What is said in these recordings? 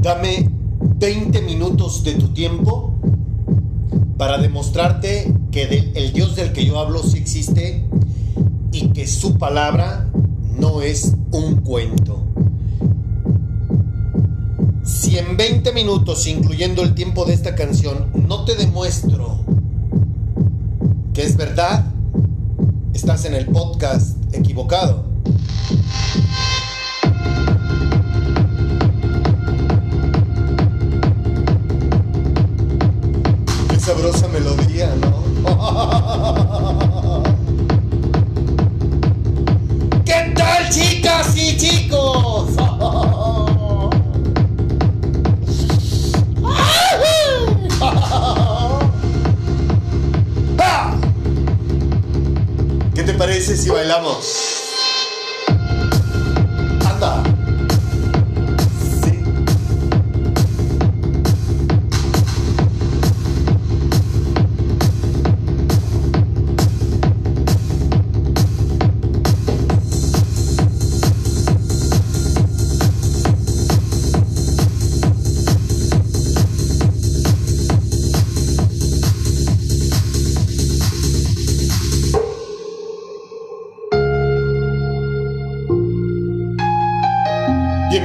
Dame 20 minutos de tu tiempo para demostrarte que el Dios del que yo hablo sí existe y que su palabra no es un cuento. Si en 20 minutos, incluyendo el tiempo de esta canción, no te demuestro que es verdad, estás en el podcast equivocado. Sabrosa melodía, ¿no? ¿Qué tal chicas y chicos? ¿Qué te parece si bailamos?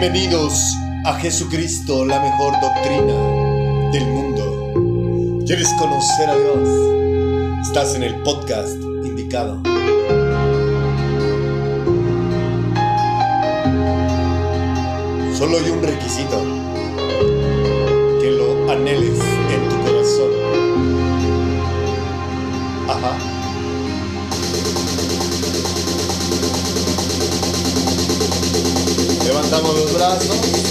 Bienvenidos a Jesucristo, la mejor doctrina del mundo. ¿Quieres conocer a Dios? Estás en el podcast indicado. Solo hay un requisito, braço.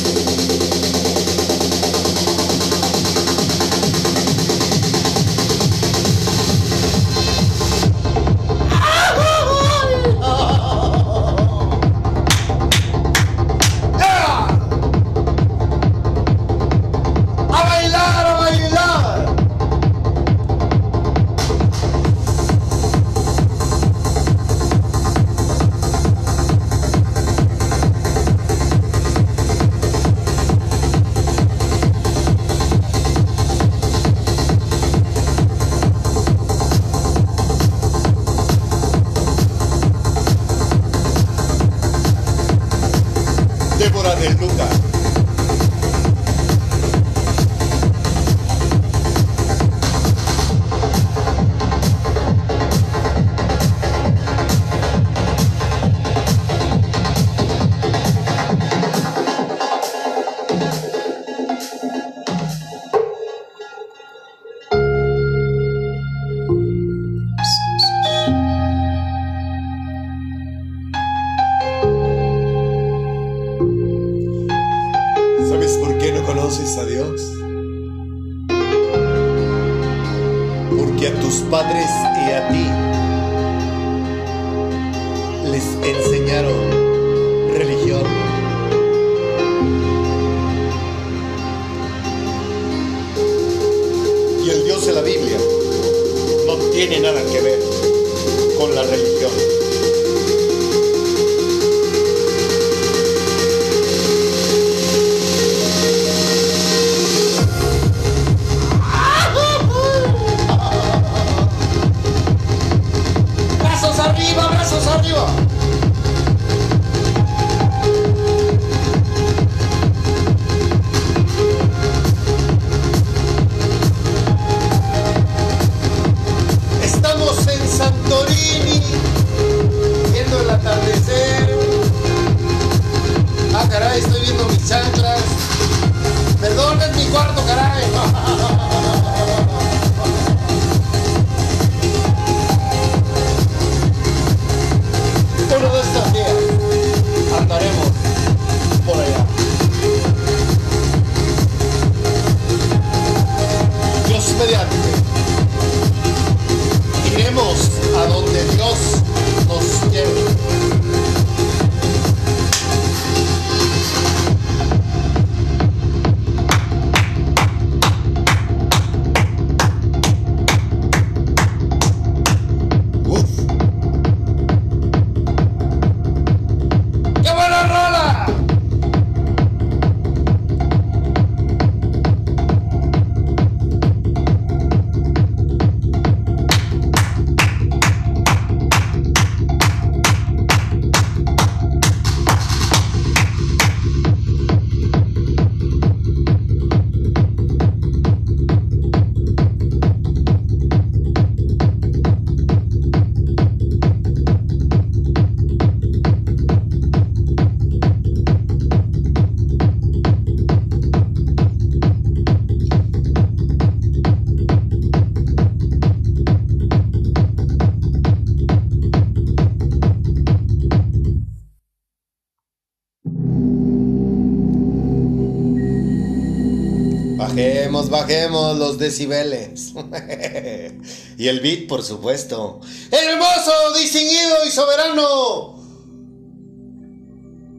Bajemos, los decibeles. y el beat, por supuesto. Hermoso, distinguido y soberano.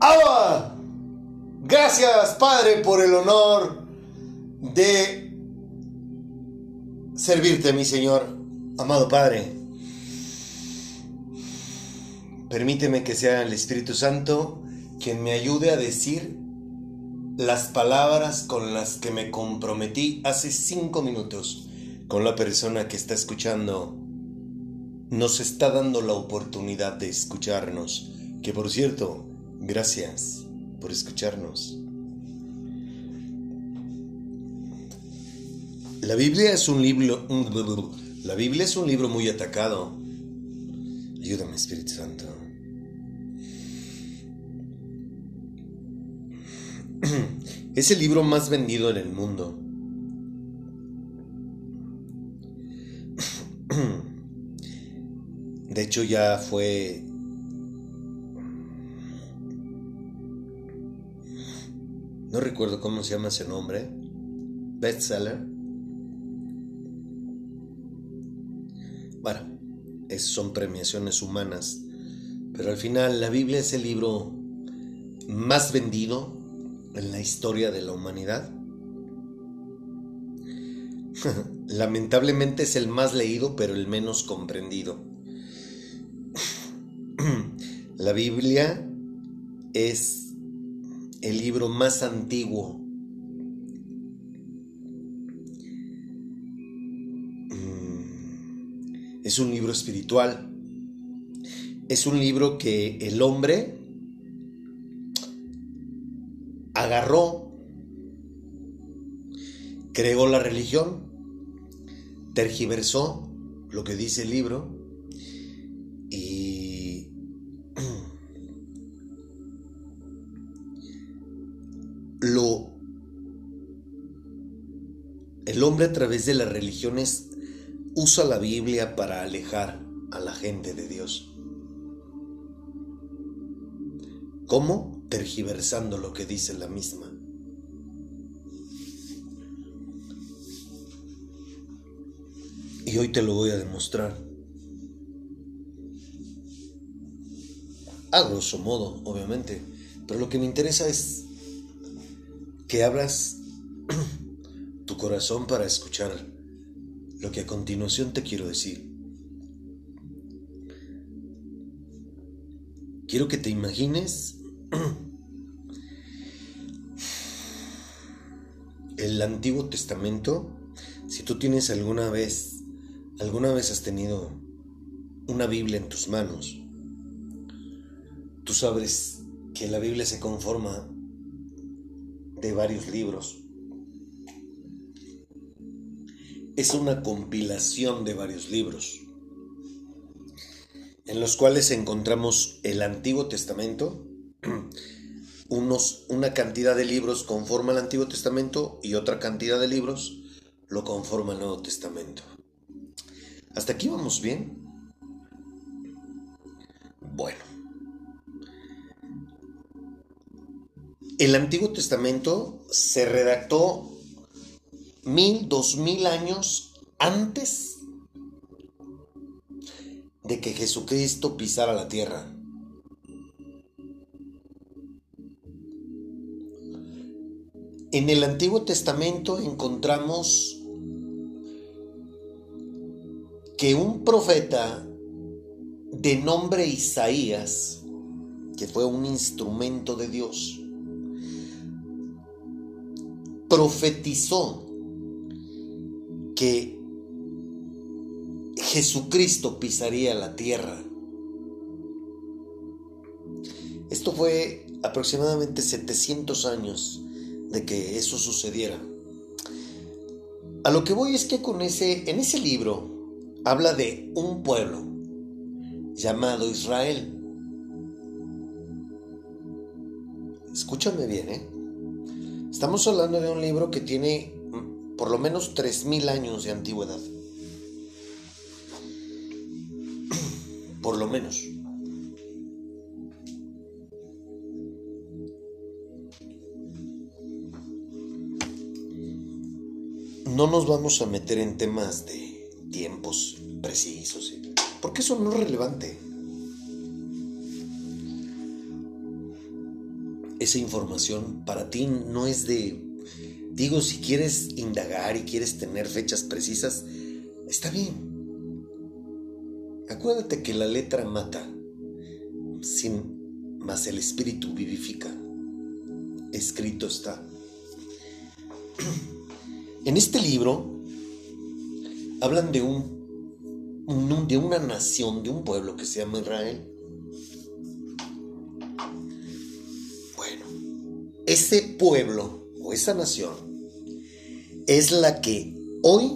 Agua. Gracias, Padre, por el honor de servirte, mi Señor. Amado Padre, permíteme que sea el Espíritu Santo quien me ayude a decir las palabras con las que me comprometí hace cinco minutos con la persona que está escuchando. Nos está dando la oportunidad de escucharnos. Que por cierto, gracias por escucharnos. La Biblia es un libro. La Biblia es un libro muy atacado. Ayúdame, Espíritu Santo. Es el libro más vendido en el mundo. De hecho ya fue... No recuerdo cómo se llama ese nombre. Bestseller. Bueno, son premiaciones humanas. Pero al final la Biblia es el libro más vendido en la historia de la humanidad. Lamentablemente es el más leído, pero el menos comprendido. La Biblia es el libro más antiguo. Mm, es un libro espiritual. Es un libro que el hombre agarró, creó la religión, tergiversó lo que dice el libro y lo el hombre a través de las religiones usa la Biblia para alejar a la gente de Dios. ¿Cómo? tergiversando lo que dice la misma. Y hoy te lo voy a demostrar. A grosso modo, obviamente. Pero lo que me interesa es que abras tu corazón para escuchar lo que a continuación te quiero decir. Quiero que te imagines el Antiguo Testamento, si tú tienes alguna vez, alguna vez has tenido una Biblia en tus manos, tú sabes que la Biblia se conforma de varios libros. Es una compilación de varios libros, en los cuales encontramos el Antiguo Testamento, unos, una cantidad de libros conforma el Antiguo Testamento y otra cantidad de libros lo conforma el Nuevo Testamento. ¿Hasta aquí vamos bien? Bueno. El Antiguo Testamento se redactó mil, dos mil años antes de que Jesucristo pisara la tierra. En el Antiguo Testamento encontramos que un profeta de nombre Isaías, que fue un instrumento de Dios, profetizó que Jesucristo pisaría la tierra. Esto fue aproximadamente 700 años de que eso sucediera. A lo que voy es que con ese, en ese libro habla de un pueblo llamado Israel. Escúchame bien, ¿eh? Estamos hablando de un libro que tiene mm, por lo menos 3.000 años de antigüedad. Por lo menos. no nos vamos a meter en temas de tiempos precisos, porque eso no es relevante. Esa información para ti no es de... Digo, si quieres indagar y quieres tener fechas precisas, está bien. Acuérdate que la letra mata, sin más el espíritu vivifica. Escrito está. En este libro hablan de un, de una nación, de un pueblo que se llama Israel. Bueno, ese pueblo o esa nación es la que hoy,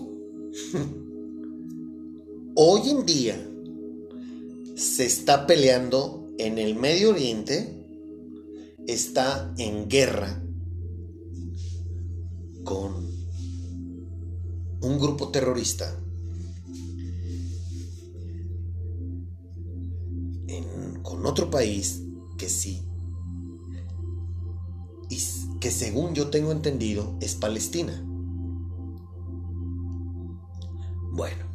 hoy en día, se está peleando en el Medio Oriente, está en guerra con un grupo terrorista con otro país que sí, y que según yo tengo entendido es Palestina. Bueno,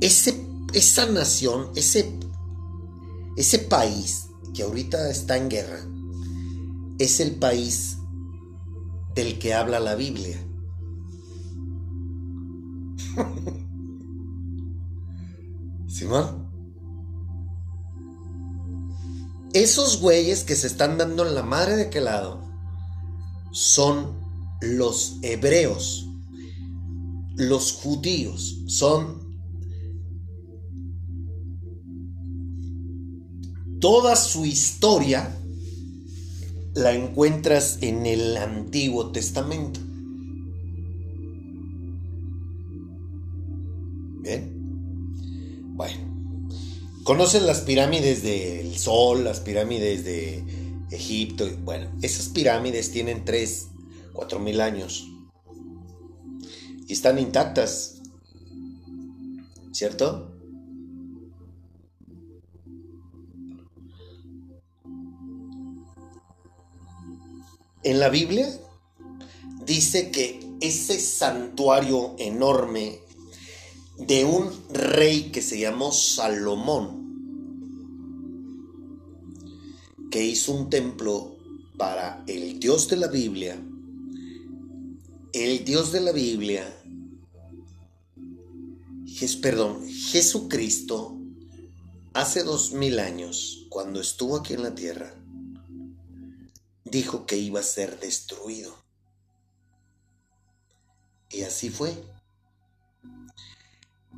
ese, esa nación, ese, ese país que ahorita está en guerra, es el país del que habla la Biblia. Simón. Esos güeyes que se están dando en la madre de qué lado son los hebreos, los judíos, son toda su historia la encuentras en el Antiguo Testamento. Bien. Bueno. Conocen las pirámides del Sol, las pirámides de Egipto. Bueno, esas pirámides tienen 3, 4 mil años. Y están intactas. ¿Cierto? En la Biblia dice que ese santuario enorme de un rey que se llamó Salomón, que hizo un templo para el Dios de la Biblia, el Dios de la Biblia, perdón, Jesucristo, hace dos mil años, cuando estuvo aquí en la tierra, dijo que iba a ser destruido. Y así fue.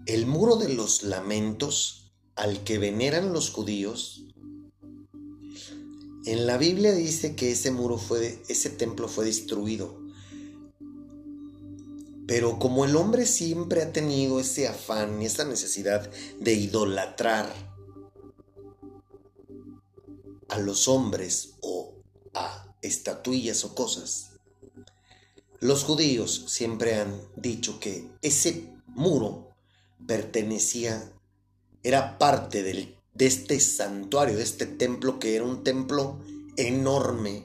El muro de los lamentos al que veneran los judíos, en la Biblia dice que ese muro fue, ese templo fue destruido. Pero como el hombre siempre ha tenido ese afán y esa necesidad de idolatrar a los hombres o a estatuillas o cosas. Los judíos siempre han dicho que ese muro pertenecía, era parte de este santuario, de este templo que era un templo enorme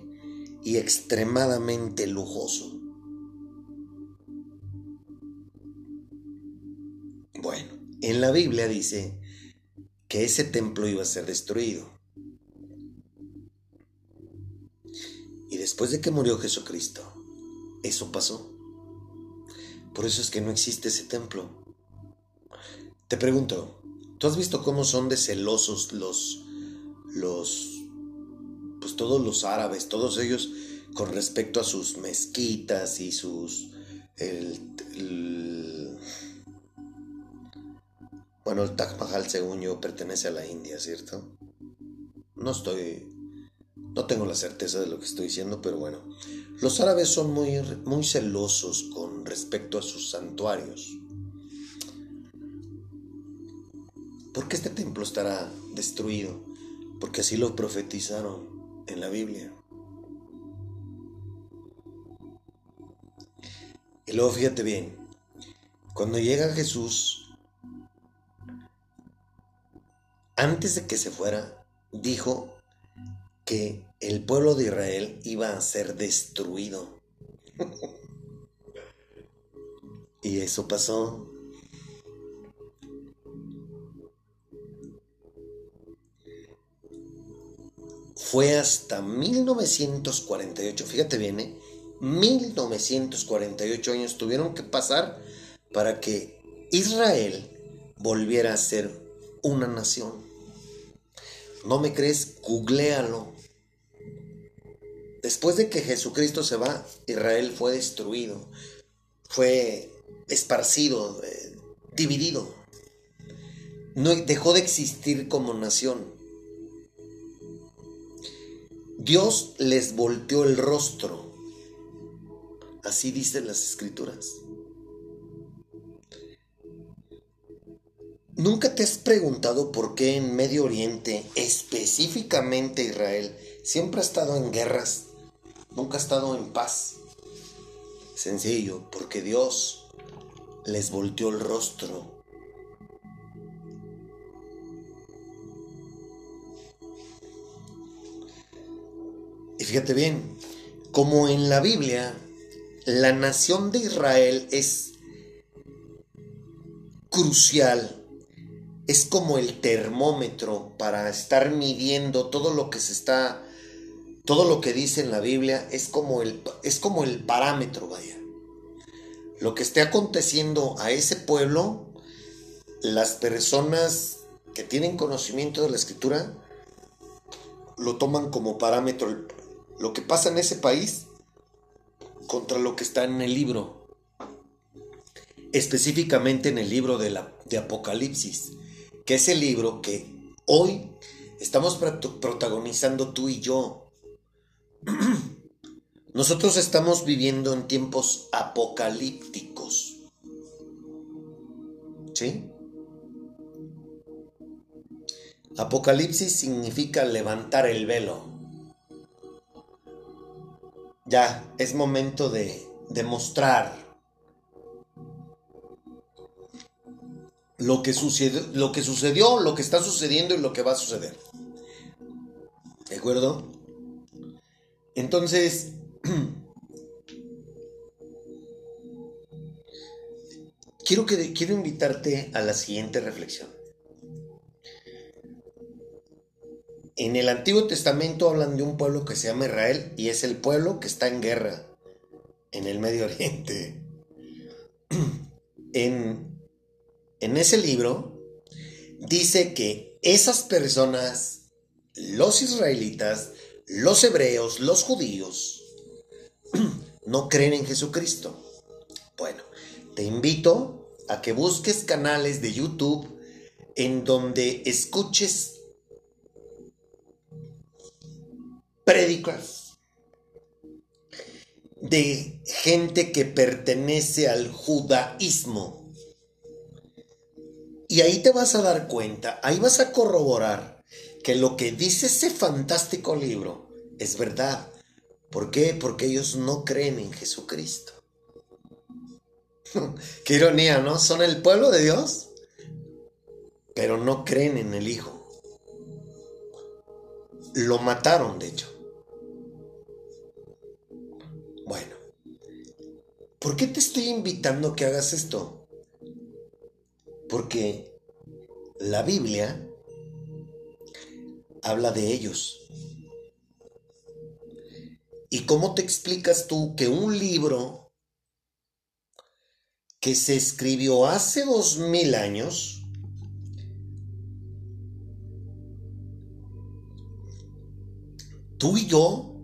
y extremadamente lujoso. Bueno, en la Biblia dice que ese templo iba a ser destruido. Después de que murió Jesucristo, eso pasó. Por eso es que no existe ese templo. Te pregunto, ¿tú has visto cómo son de celosos los, los, pues todos los árabes, todos ellos con respecto a sus mezquitas y sus, bueno, el Taj Mahal según yo pertenece a la India, ¿cierto? No estoy no tengo la certeza de lo que estoy diciendo, pero bueno. Los árabes son muy, muy celosos con respecto a sus santuarios. ¿Por qué este templo estará destruido? Porque así lo profetizaron en la Biblia. Y luego fíjate bien, cuando llega Jesús, antes de que se fuera, dijo que el pueblo de Israel iba a ser destruido. Y eso pasó. Fue hasta 1948, fíjate bien, ¿eh? 1948 años tuvieron que pasar para que Israel volviera a ser una nación. ¿No me crees? Googlealo. Después de que Jesucristo se va, Israel fue destruido, fue esparcido, eh, dividido. No, dejó de existir como nación. Dios les volteó el rostro Así dicen las escrituras. ¿Nunca te has preguntado por qué en Medio Oriente, específicamente Israel, siempre ha estado en guerras? Nunca ha estado en paz. Sencillo, porque Dios les volteó el rostro. Y fíjate bien, como en la Biblia la nación de Israel es crucial, es como el termómetro para estar midiendo todo lo que se está, todo lo que dice en la Biblia, es como el, es como el parámetro, vaya. Lo que esté aconteciendo a ese pueblo, las personas que tienen conocimiento de la escritura lo toman como parámetro. Lo que pasa en ese país contra lo que está en el libro, específicamente en el libro de, la, de Apocalipsis, que es el libro que hoy estamos protagonizando tú y yo. Nosotros estamos viviendo en tiempos apocalípticos. ¿Sí? Apocalipsis significa levantar el velo. Ya es momento de demostrar lo que, sucedió, lo que sucedió, lo que está sucediendo y lo que va a suceder. ¿De acuerdo? Entonces, quiero, que, quiero invitarte a la siguiente reflexión. En el Antiguo Testamento hablan de un pueblo que se llama Israel y es el pueblo que está en guerra en el Medio Oriente. En, en ese libro dice que esas personas, los israelitas, los hebreos, los judíos, no creen en Jesucristo. Bueno, te invito a que busques canales de YouTube en donde escuches prédicas de gente que pertenece al judaísmo. Y ahí te vas a dar cuenta, ahí vas a corroborar que lo que dice ese fantástico libro es verdad. ¿Por qué? Porque ellos no creen en Jesucristo. Qué ironía, ¿no? Son el pueblo de Dios, pero no creen en el Hijo. Lo mataron, de hecho. ¿Por qué te estoy invitando a que hagas esto? Porque la Biblia habla de ellos. ¿Y cómo te explicas tú que un libro que se escribió hace dos mil años tú y yo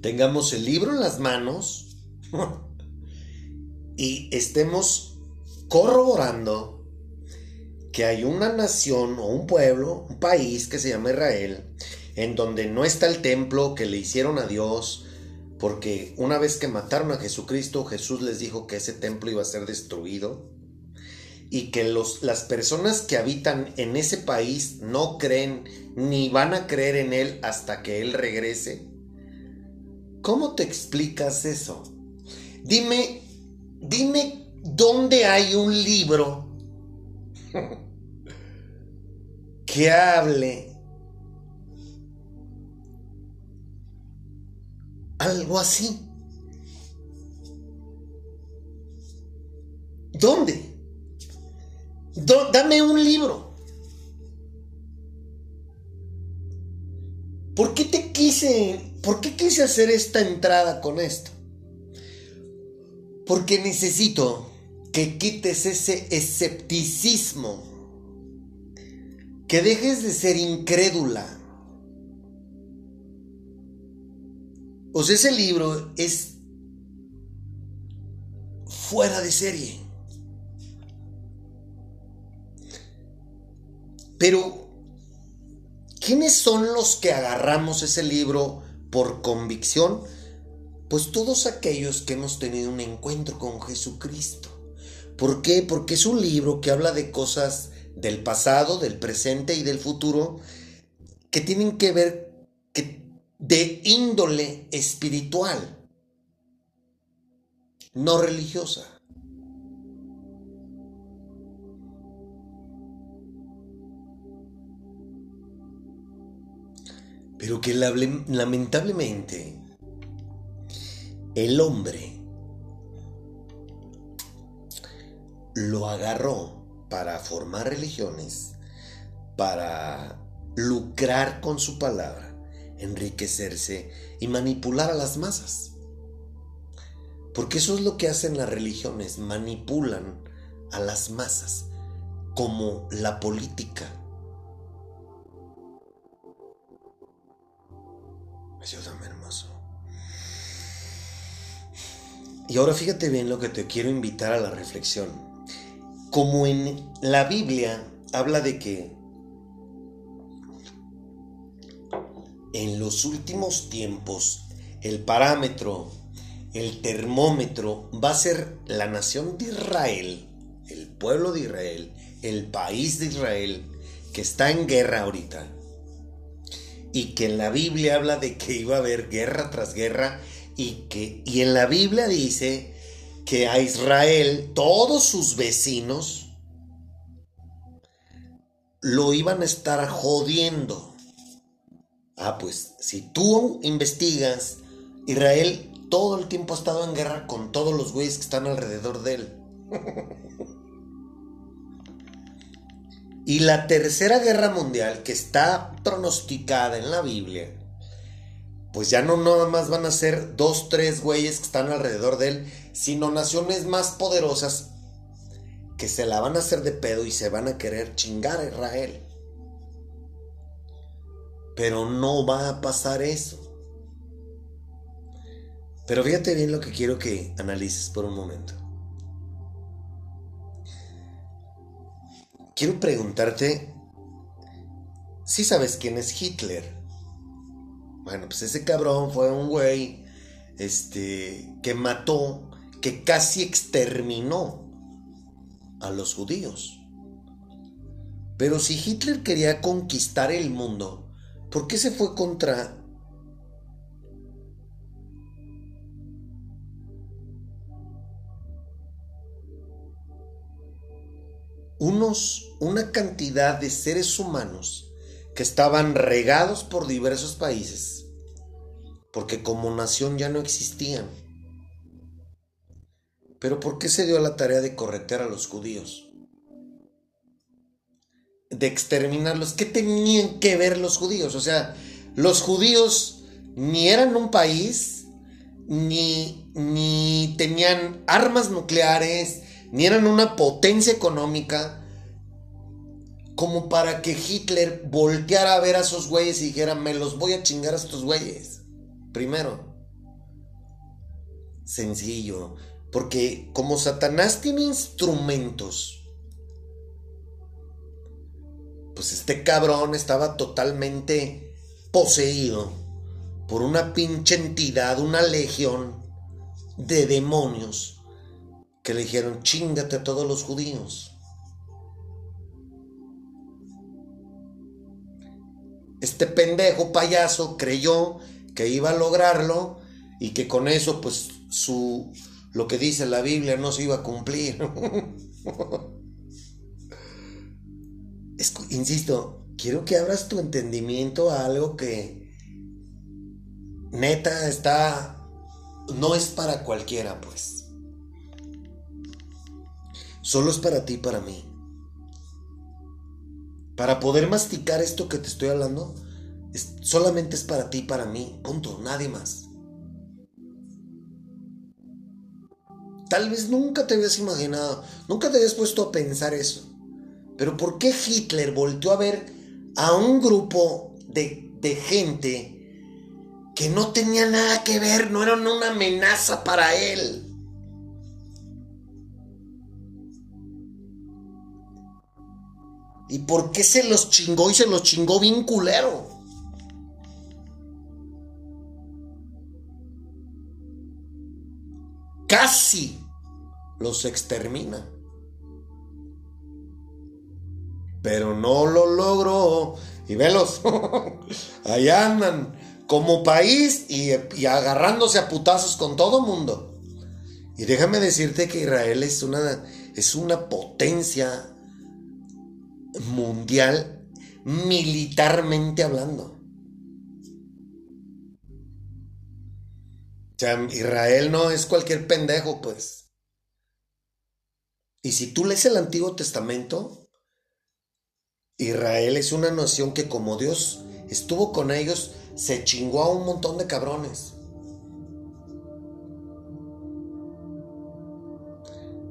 tengamos el libro en las manos y estemos corroborando que hay una nación o un pueblo, un país que se llama Israel, en donde no está el templo que le hicieron a Dios, porque una vez que mataron a Jesucristo, Jesús les dijo que ese templo iba a ser destruido y que los, las personas que habitan en ese país no creen ni van a creer en Él hasta que Él regrese. ¿Cómo te explicas eso? Dime, dime dónde hay un libro que hable algo así. ¿Dónde? dame un libro. ¿Por qué te quise, por qué quise hacer esta entrada con esto? Porque necesito que quites ese escepticismo, que dejes de ser incrédula. Sea, ese libro es fuera de serie. Pero, ¿quiénes son los que agarramos ese libro por convicción? Pues todos aquellos que hemos tenido un encuentro con Jesucristo. ¿Por qué? Porque es un libro que habla de cosas del pasado, del presente y del futuro que tienen que ver de índole espiritual, no religiosa. Pero que lamentablemente el hombre lo agarró para formar religiones, para lucrar con su palabra, enriquecerse y manipular a las masas. Porque eso es lo que hacen las religiones, manipulan a las masas, como la política. Ayúdame, hermoso. Y ahora fíjate bien lo que te quiero invitar a la reflexión. Como en la Biblia habla de que en los últimos tiempos el parámetro, el termómetro va a ser la nación de Israel, el pueblo de Israel, el país de Israel, que está en guerra ahorita y que en la Biblia habla de que iba a haber guerra tras guerra y que y en la Biblia dice que a Israel todos sus vecinos lo iban a estar jodiendo. Ah, pues si tú investigas, Israel todo el tiempo ha estado en guerra con todos los güeyes que están alrededor de él. Y la tercera guerra mundial, que está pronosticada en la Biblia, pues ya no nada más van a ser dos, tres güeyes que están alrededor de él, sino naciones más poderosas que se la van a hacer de pedo y se van a querer chingar a Israel. Pero no va a pasar eso. Pero fíjate bien lo que quiero que analices por un momento. quiero preguntarte si sabes quién es Hitler. Bueno, pues ese cabrón fue un güey este que mató, que casi exterminó a los judíos. Pero si Hitler quería conquistar el mundo, ¿por qué se fue contra unos, una cantidad de seres humanos que estaban regados por diversos países, porque como nación ya no existían. Pero ¿por qué se dio la tarea de corretear a los judíos? De exterminarlos. ¿Qué tenían que ver los judíos? O sea, los judíos ni eran un país, ni, ni tenían armas nucleares, ni eran una potencia económica como para que Hitler volteara a ver a esos güeyes y dijera, me los voy a chingar a estos güeyes. Primero. Sencillo. Porque como Satanás tiene instrumentos, pues este cabrón estaba totalmente poseído por una pinche entidad, una legión de demonios que le dijeron, chingate a todos los judíos. Este pendejo payaso creyó que iba a lograrlo y que con eso pues su lo que dice la Biblia no se iba a cumplir. insisto, quiero que abras tu entendimiento a algo que neta está no es para cualquiera, pues. solo es para ti y para mí. Para poder masticar esto que te estoy hablando, solamente es para ti y para mí, punto, nadie más. Tal vez nunca te habías imaginado, nunca te habías puesto a pensar eso. Pero ¿por qué Hitler volvió a ver a un grupo de, de gente que no tenía nada que ver, no eran una amenaza para él? ¿Y por qué se los chingó y se los chingó bien culero? Casi los extermina. Pero no lo logró. Y velos, allá andan como país y, y, agarrándose a putazos con todo mundo. Y déjame decirte que Israel es una, es una potencia mundial militarmente hablando. O sea, Israel no es cualquier pendejo, pues. Y si tú lees el Antiguo Testamento, Israel es una nación que como Dios estuvo con ellos, se chingó a un montón de cabrones.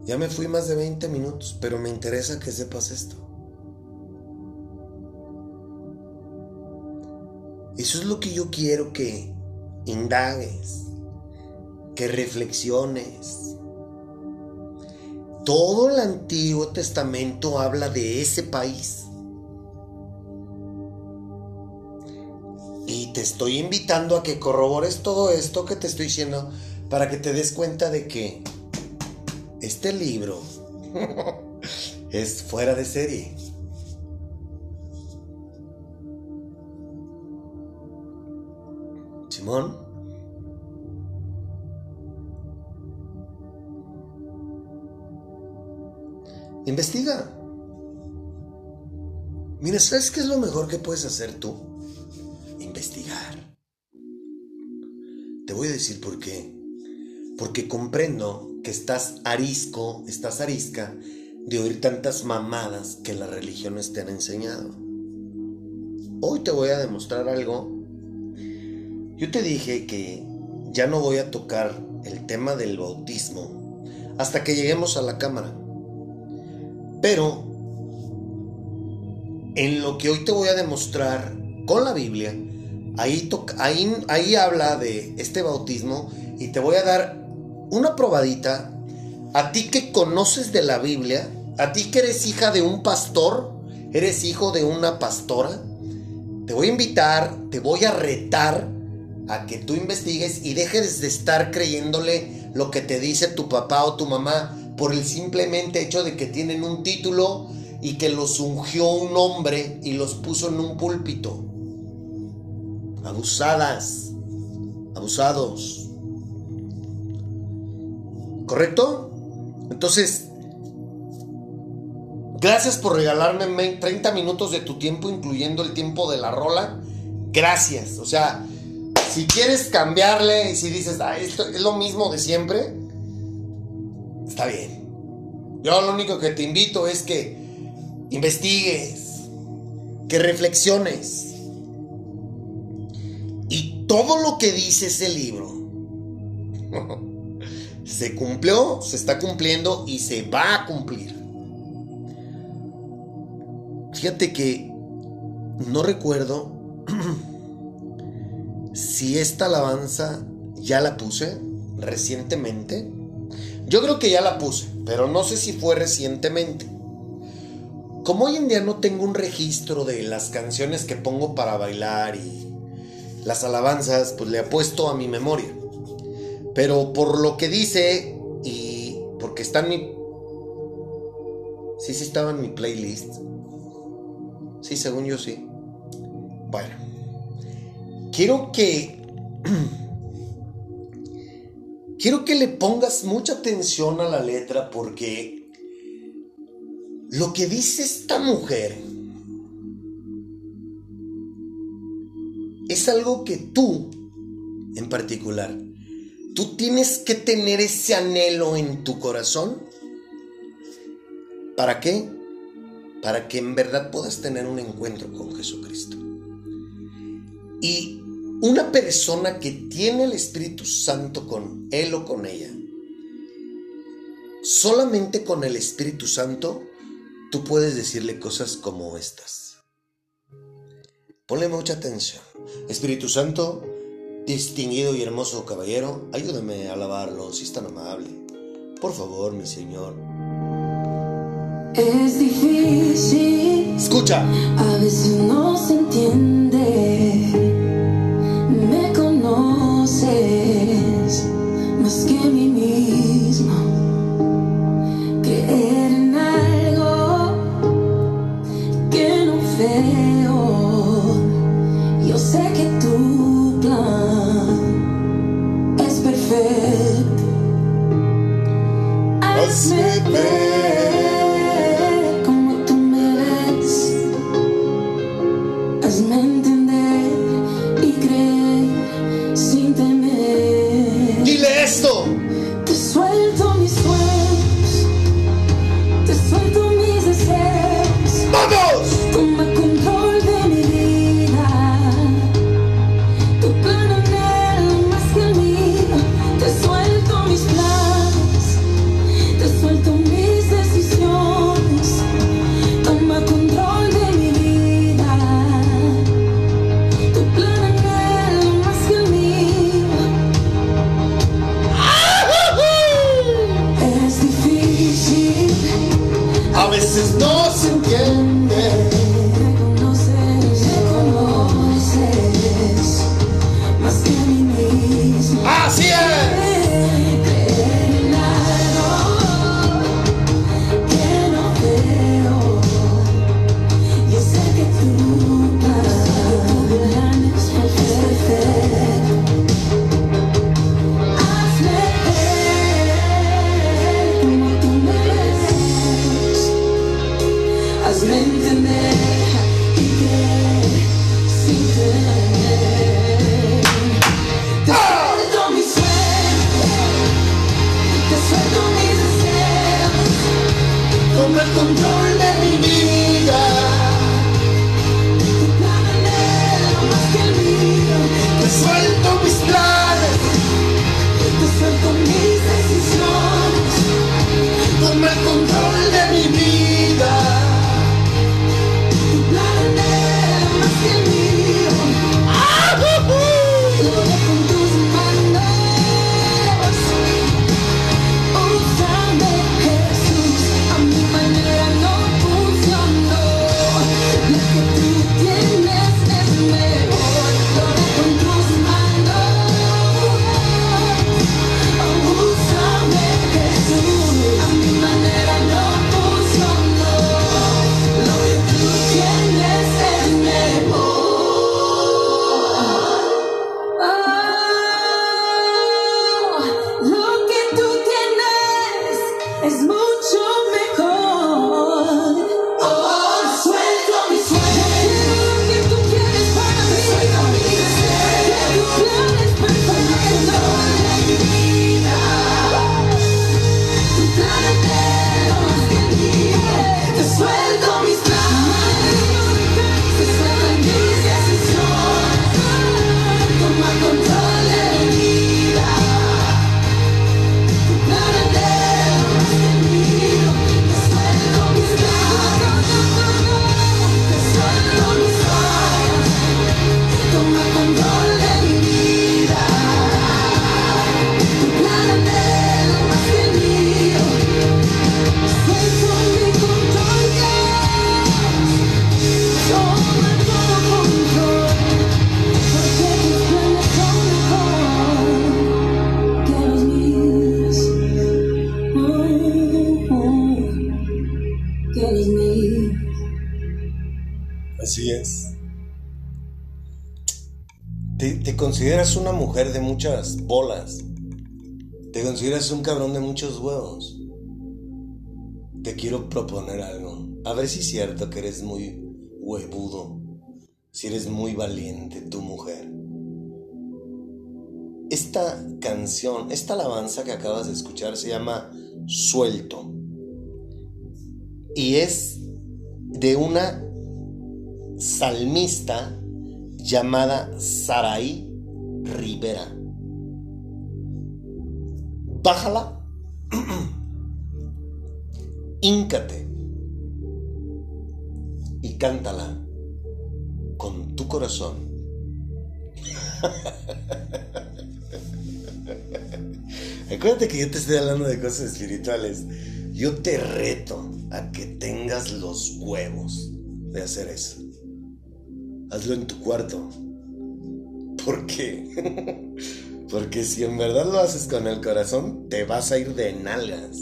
Ya me fui más de 20 minutos, pero me interesa que sepas esto. Eso es lo que yo quiero que indagues, que reflexiones. Todo el Antiguo Testamento habla de ese país. Y te estoy invitando a que corrobores todo esto que te estoy diciendo para que te des cuenta de que este libro es fuera de serie. Investiga. Mira, ¿sabes qué es lo mejor que puedes hacer tú? Te voy a decir por qué. Porque comprendo que estás arisco, estás arisca de oír tantas mamadas que las religiones te han enseñado. Hoy te voy a demostrar algo yo te dije que ya no voy a tocar el tema del bautismo hasta que lleguemos a la cámara. Pero en lo que hoy te voy a demostrar con la Biblia, ahí, ahí, ahí habla de este bautismo y te voy a dar una probadita a ti que conoces de la Biblia, a ti que eres hija de un pastor, eres hijo de una pastora, te voy a invitar, te voy a retar a que tú investigues y dejes de estar creyéndole lo que te dice tu papá o tu mamá por el simplemente hecho de que tienen un título y que los ungió un hombre y los puso en un púlpito. Abusadas, abusados. ¿Correcto? Entonces, gracias por regalarme 30 minutos de tu tiempo, incluyendo el tiempo de la rola. Gracias. O sea, si quieres cambiarle y si dices, ah, esto es lo mismo de siempre, está bien. Yo lo único que te invito es que investigues, que reflexiones. Todo lo que dice ese libro se cumplió, se está cumpliendo y se va a cumplir. Fíjate que no recuerdo si esta alabanza ya la puse recientemente. Yo creo que ya la puse, pero no sé si fue recientemente. Como hoy en día no tengo un registro de las canciones que pongo para bailar y las alabanzas, pues le apuesto a mi memoria. Pero por lo que dice y porque está en mi... Sí, sí estaba en mi playlist. Sí, según yo sí. Bueno quiero que... quiero que le pongas mucha atención a la letra porque lo que dice esta mujer algo que tú, en particular, tú tienes que tener ese anhelo en tu corazón ¿Para qué? Para que en verdad puedas tener un encuentro con Jesucristo. Y una persona que tiene el Espíritu Santo con él o con ella, solamente con el Espíritu Santo, tú puedes decirle cosas como estas. Ponle mucha atención. Espíritu Santo, distinguido y hermoso caballero, ayúdame a alabarlo si es tan amable. Por favor, mi Señor. Es difícil. Escucha. A veces no se entiende. Me conoces más que a mí mismo. Es perfecto. Hazme ver de muchas bolas. Te consideras un cabrón de muchos huevos. Te quiero proponer algo. A ver si es cierto que eres muy huevudo. Si eres muy valiente, tu mujer. Esta canción, esta alabanza que acabas de escuchar se llama Suelto. y es de una salmista llamada Saraí Rivera. Bájala, híncate y cántala con tu corazón. Acuérdate que yo te estoy hablando de cosas espirituales. Yo te reto a que tengas los huevos de hacer eso. Hazlo en tu cuarto. ¿Por qué? Porque si en verdad lo haces con el corazón, te vas a ir de nalgas.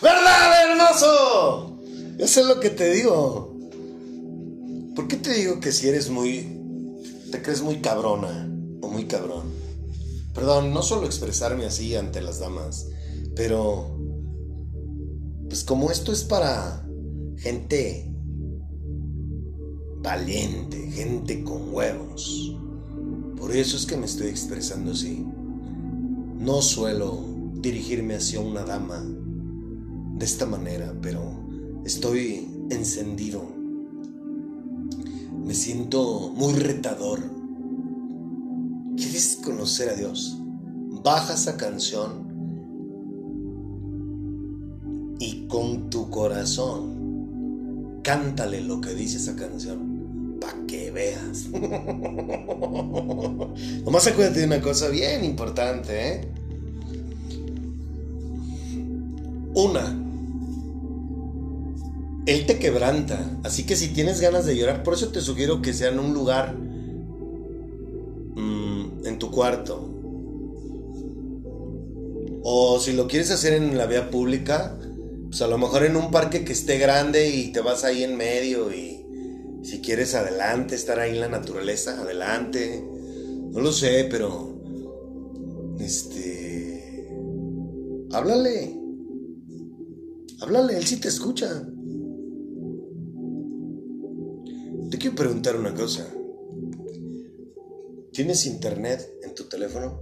¿Verdad, hermoso? Eso es lo que te digo. ¿Por qué te digo que si eres muy... te crees muy cabrona o muy cabrón? Perdón, no solo expresarme así ante las damas, pero... Pues como esto es para gente valiente, gente con huevos. Por eso es que me estoy expresando así. No suelo dirigirme hacia una dama de esta manera, pero estoy encendido me siento muy retador. ¿Quieres conocer a Dios? Baja esa canción y con tu corazón cántale lo que dice esa canción para que veas. Nomás acuérdate de una cosa bien importante, ¿eh? Una, él te quebranta. Así que si tienes ganas de llorar, por eso te sugiero que sea en un lugar mm, en tu cuarto. O si lo quieres hacer en la vía pública, pues a lo mejor en un parque que esté grande y te vas ahí en medio y si quieres adelante, estar ahí en la naturaleza, adelante. No lo sé, pero... Este... Háblale. Háblale, él sí te escucha. Te quiero preguntar una cosa. ¿Tienes internet en tu teléfono?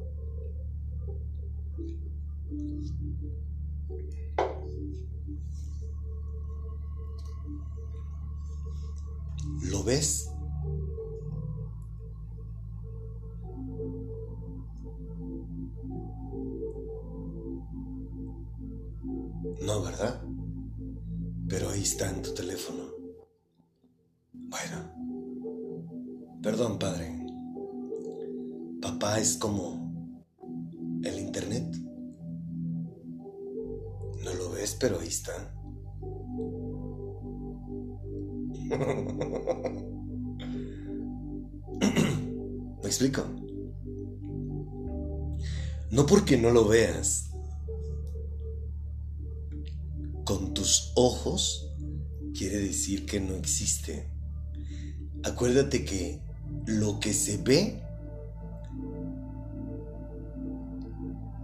¿Lo ves? No, ¿verdad? Pero ahí está en tu teléfono. Bueno, perdón, padre. Papá es como el internet. No lo ves, pero ahí está. ¿Me explico? No porque no lo veas con tus ojos quiere decir que no existe acuérdate que lo que se ve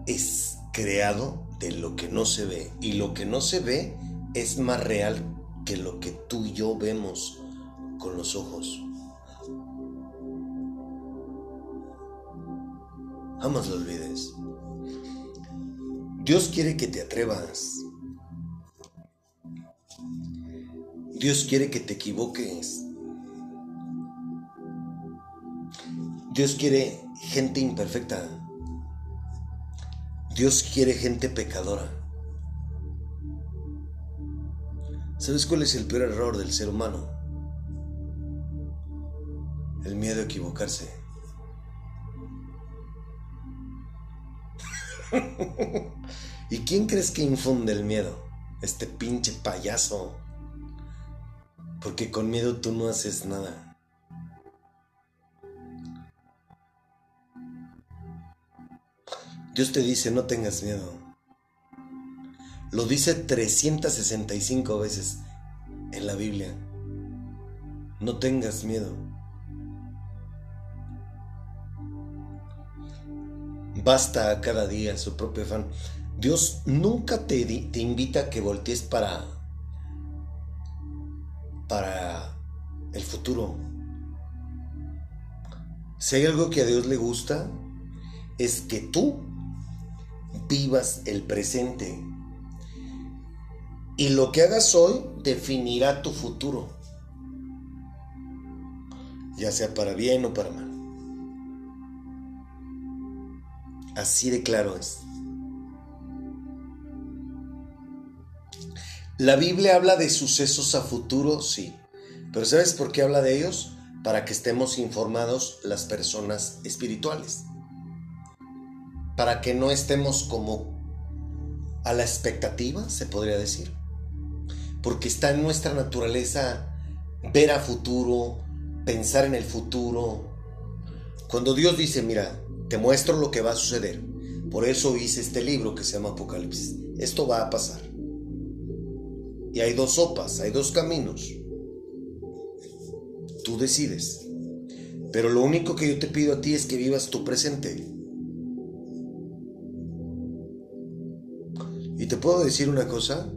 es creado de lo que no se ve y lo que no se ve es más real que lo que tú y yo vemos con los ojos. Jamás lo olvides. Dios quiere que te atrevas. Dios quiere que te equivoques. Dios quiere gente imperfecta. Dios quiere gente pecadora. ¿Sabes cuál es el peor error del ser humano? El miedo a equivocarse. ¿Y quién crees que infunde el miedo? Este pinche payaso. Porque con miedo tú no haces nada. Dios te dice, no tengas miedo. Lo dice 365 veces en la Biblia. No tengas miedo. Basta cada día su propio afán. Dios nunca te, te invita a que voltees para, para el futuro. Si hay algo que a Dios le gusta, es que tú vivas el presente. Y lo que hagas hoy definirá tu futuro. Ya sea para bien o para mal. Así de claro es. La Biblia habla de sucesos a futuro, sí. Pero ¿sabes por qué habla de ellos? Para que estemos informados las personas espirituales. Para que no estemos como a la expectativa, se podría decir. Porque está en nuestra naturaleza ver a futuro, pensar en el futuro. Cuando Dios dice, mira, te muestro lo que va a suceder. Por eso hice este libro que se llama Apocalipsis. Esto va a pasar. Y hay dos sopas, hay dos caminos. Tú decides. Pero lo único que yo te pido a ti es que vivas tu presente. Y te puedo decir una cosa.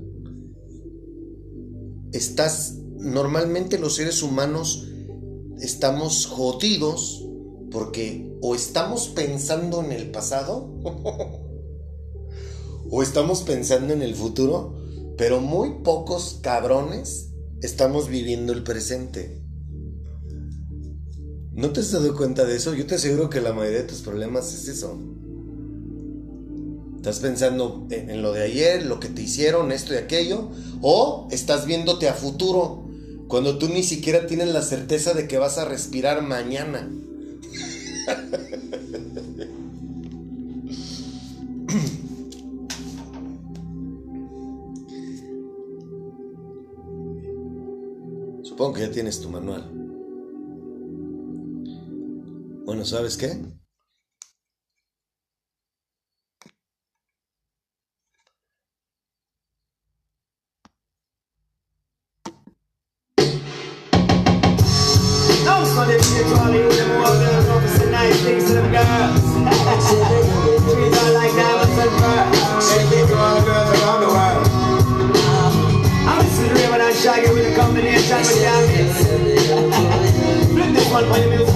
Estás, normalmente los seres humanos estamos jodidos porque o estamos pensando en el pasado o estamos pensando en el futuro pero muy pocos cabrones estamos viviendo el presente. ¿No te has dado cuenta de eso? Yo te aseguro que la mayoría de tus problemas es eso. Estás pensando en, lo de ayer, lo que te hicieron, esto y aquello, o estás viéndote a futuro, cuando tú ni siquiera tienes la certeza de que vas a respirar mañana. Supongo que ya tienes tu manual. Bueno, ¿sabes qué? I'm Sunday shit to all you them out there looking for nice things to them girls. Treat her like diamonds and pearls. Anything to all the girls around the world. I'm Mrs. Raymond and Shaggy with a combination with Yamis. Flip this one for your musical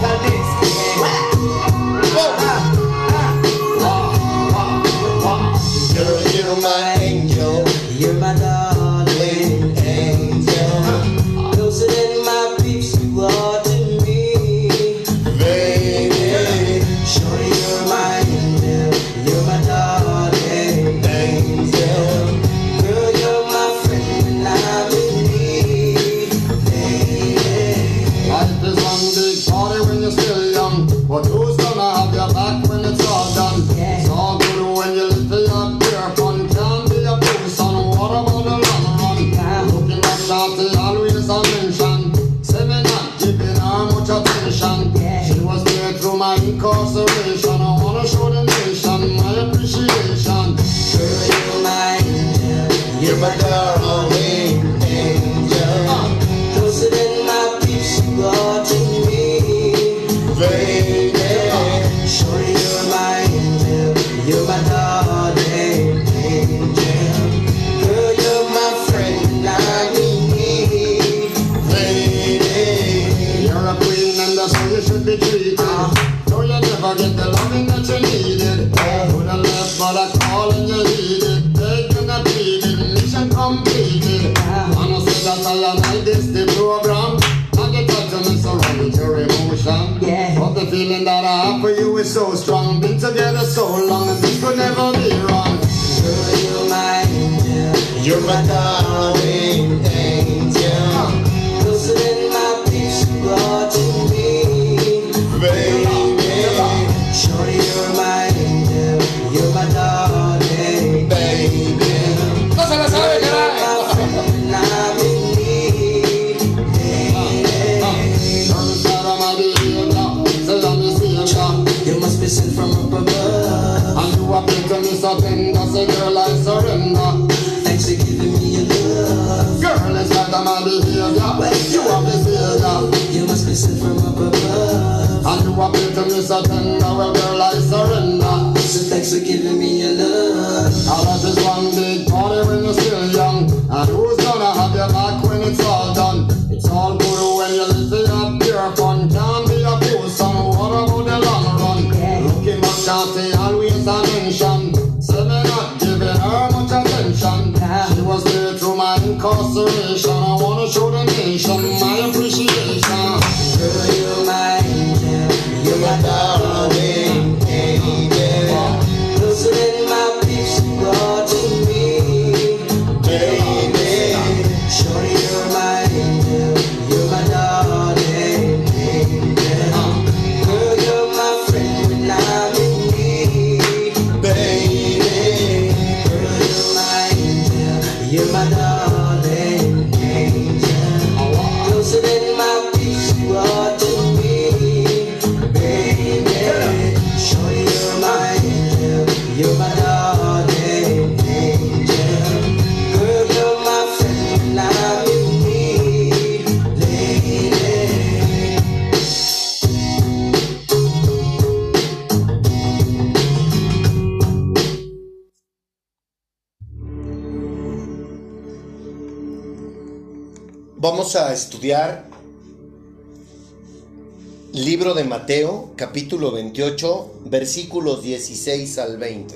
28, versículos 16 al 20.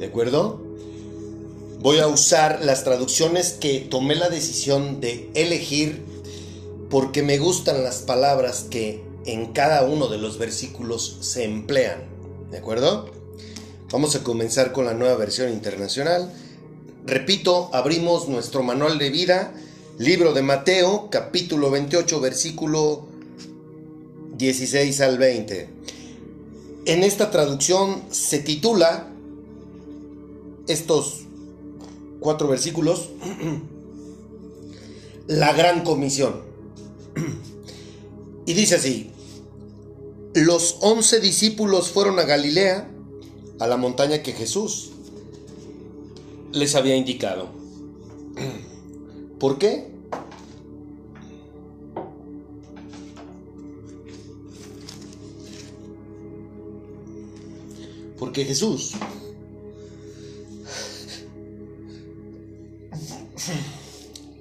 ¿De acuerdo? Voy a usar las traducciones que tomé la decisión de elegir porque me gustan las palabras que en cada uno de los versículos se emplean. ¿De acuerdo? Vamos a comenzar con la nueva versión internacional. Repito, abrimos nuestro manual de vida, libro de Mateo, capítulo 28, versículo 16 al 20. En esta traducción se titula estos cuatro versículos La gran comisión. Y dice así, los once discípulos fueron a Galilea, a la montaña que Jesús les había indicado. ¿Por qué? Porque Jesús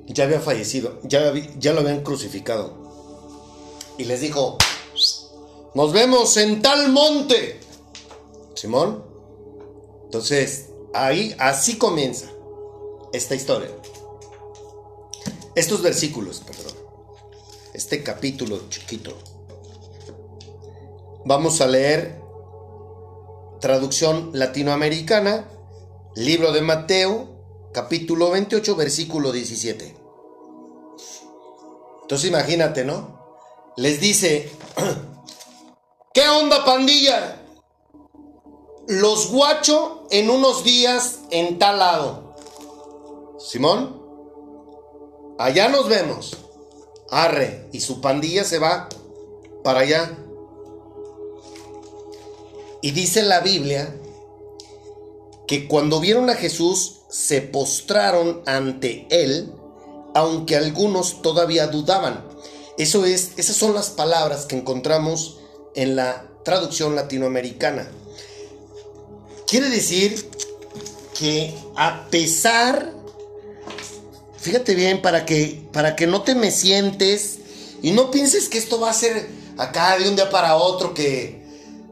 ya había fallecido, ya, ya lo habían crucificado. Y les dijo, nos vemos en tal monte. Simón. Entonces, ahí, así comienza esta historia. Estos versículos, perdón. Este capítulo chiquito. Vamos a leer traducción latinoamericana, libro de Mateo, capítulo 28, versículo 17. Entonces imagínate, ¿no? Les dice, ¿qué onda pandilla? Los guacho en unos días en tal lado. Simón, allá nos vemos. Arre, y su pandilla se va para allá. Y dice la Biblia que cuando vieron a Jesús se postraron ante él, aunque algunos todavía dudaban. Eso es, esas son las palabras que encontramos en la traducción latinoamericana. Quiere decir que a pesar, fíjate bien, para que, para que no te me sientes y no pienses que esto va a ser acá de un día para otro, que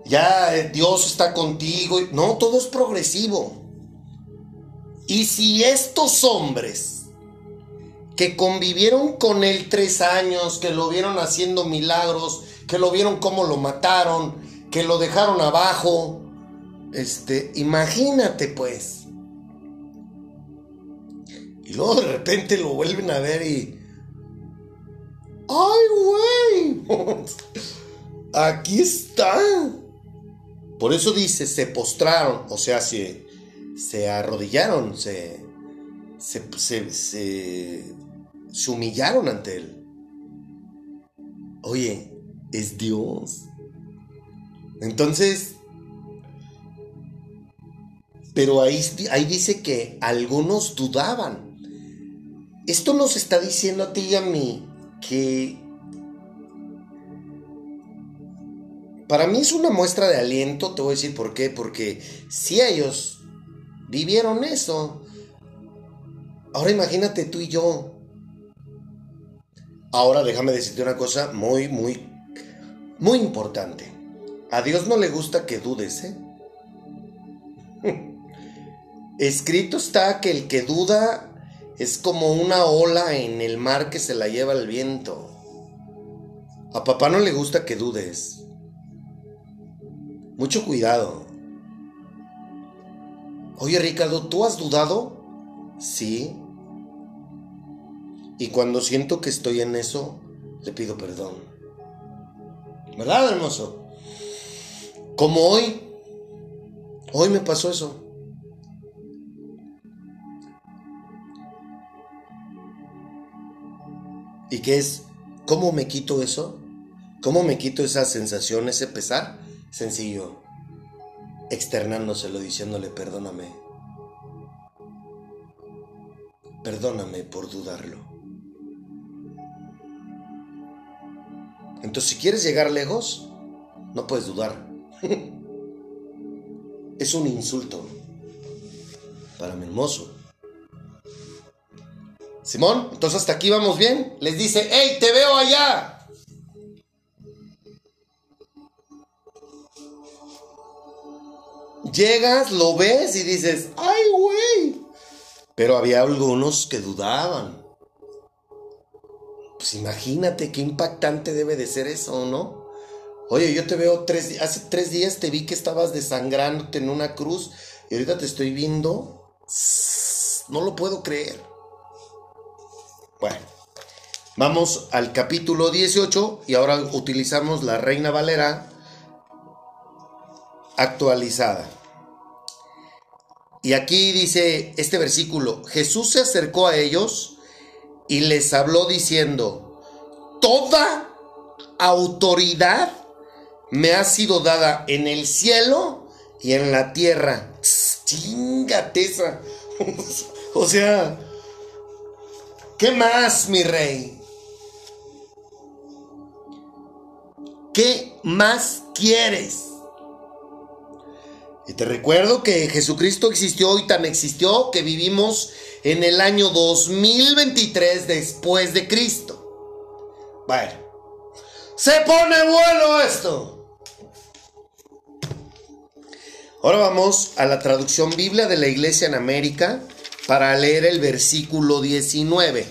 ya eh, Dios está contigo. No, todo es progresivo. Y si estos hombres que convivieron con él tres años, que lo vieron haciendo milagros, que lo vieron cómo lo mataron, que lo dejaron abajo, este, imagínate pues. Y luego de repente lo vuelven a ver y... ¡Ay, güey! Aquí está. Por eso dice, se postraron, o sea, se, se arrodillaron, se, se, se, se, humillaron ante él. Oye, es Dios. Entonces, pero ahí, ahí dice que algunos dudaban. Esto nos está diciendo a ti y a mí que para mí es una muestra de aliento, te voy a decir por qué, porque si ellos vivieron eso, ahora imagínate tú y yo. Ahora déjame decirte una cosa muy, muy, muy importante. A Dios no le gusta que dudes, ¿eh? Escrito está que el que duda es como una ola en el mar que se la lleva el viento. A papá no le gusta que dudes. Mucho cuidado. Oye Ricardo, ¿tú has dudado? Sí. Y cuando siento que estoy en eso, le pido perdón. ¿Verdad, hermoso? Como hoy. Hoy me pasó eso. ¿Y qué es? ¿Cómo me quito eso? ¿Cómo me quito esa sensación, ese pesar? Sencillo. Externándoselo, diciéndole perdóname. Perdóname por dudarlo. Entonces, si quieres llegar lejos, no puedes dudar. es un insulto para mi hermoso. Simón, entonces hasta aquí vamos bien. Les dice, hey, te veo allá. Llegas, lo ves y dices, ay, güey. Pero había algunos que dudaban. Pues imagínate qué impactante debe de ser eso, ¿no? Oye, yo te veo tres, hace tres días te vi que estabas desangrándote en una cruz y ahorita te estoy viendo. No lo puedo creer. Bueno, vamos al capítulo 18 y ahora utilizamos la Reina Valera actualizada. Y aquí dice este versículo, Jesús se acercó a ellos y les habló diciendo, toda autoridad me ha sido dada en el cielo y en la tierra. Tss, Chingate esa. o sea, ¿qué más, mi rey? ¿Qué más quieres? Y te recuerdo que Jesucristo existió y tan existió que vivimos en el año 2023 después de Cristo. Bueno, se pone bueno esto. Ahora vamos a la traducción Biblia de la Iglesia en América para leer el versículo 19.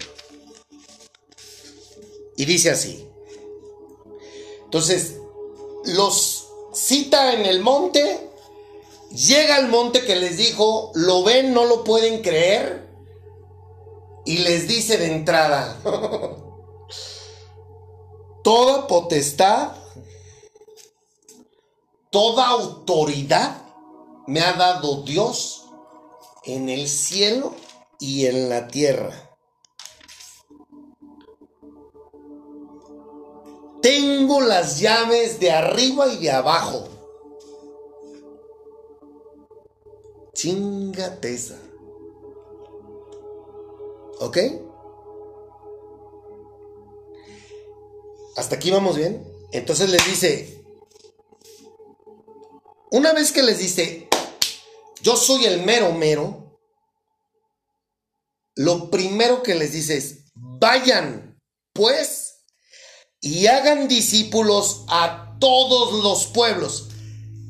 Y dice así. Entonces, los cita en el monte, llega al monte que les dijo, lo ven, no lo pueden creer, y les dice de entrada, toda potestad, toda autoridad me ha dado Dios en el cielo y en la tierra. Tengo las llaves de arriba y de abajo. Chingateza. ¿Ok? Hasta aquí vamos bien. Entonces les dice, una vez que les dice, yo soy el mero mero, lo primero que les dice es, vayan pues y hagan discípulos a todos los pueblos.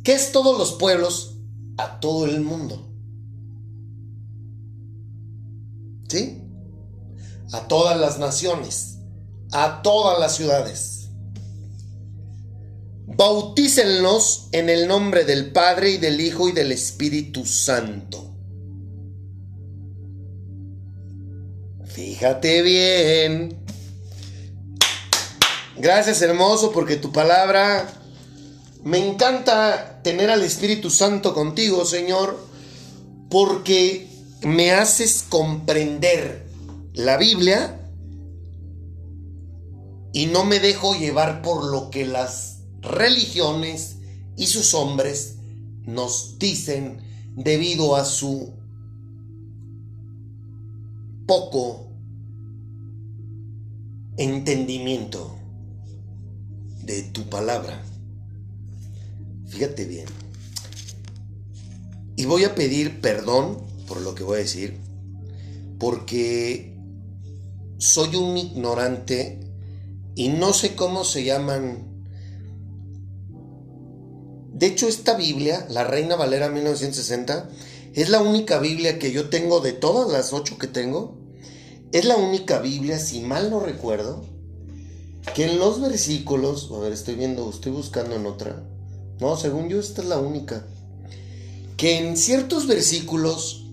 ¿Qué es todos los pueblos? A todo el mundo. ¿Sí? A todas las naciones, a todas las ciudades. Bautícenlos en el nombre del Padre y del Hijo y del Espíritu Santo. Fíjate bien. Gracias hermoso porque tu palabra me encanta tener al Espíritu Santo contigo, Señor, porque me haces comprender la Biblia y no me dejo llevar por lo que las religiones y sus hombres nos dicen debido a su poco entendimiento de tu palabra. Fíjate bien. Y voy a pedir perdón por lo que voy a decir, porque soy un ignorante y no sé cómo se llaman. De hecho, esta Biblia, la Reina Valera 1960, es la única Biblia que yo tengo de todas las ocho que tengo, es la única Biblia, si mal no recuerdo, que en los versículos, a ver, estoy viendo, estoy buscando en otra. No, según yo esta es la única. Que en ciertos versículos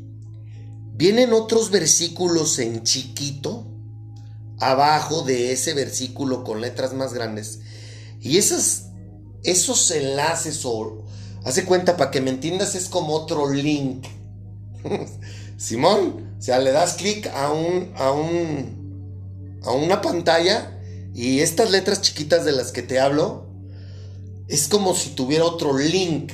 vienen otros versículos en chiquito abajo de ese versículo con letras más grandes. Y esas, esos enlaces o, hace cuenta para que me entiendas, es como otro link. Simón, o sea, le das clic a un, a un, a una pantalla y estas letras chiquitas de las que te hablo, es como si tuviera otro link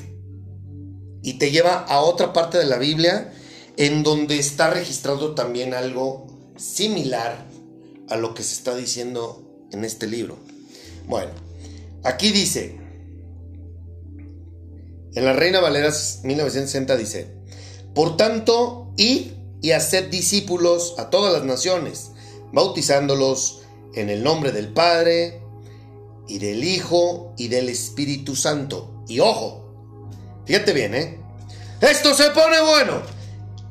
y te lleva a otra parte de la Biblia en donde está registrado también algo similar a lo que se está diciendo en este libro. Bueno, aquí dice, en la Reina Valera 1960 dice, por tanto, id y haced discípulos a todas las naciones, bautizándolos en el nombre del Padre y del Hijo y del Espíritu Santo. Y ojo, fíjate bien, ¿eh? Esto se pone bueno.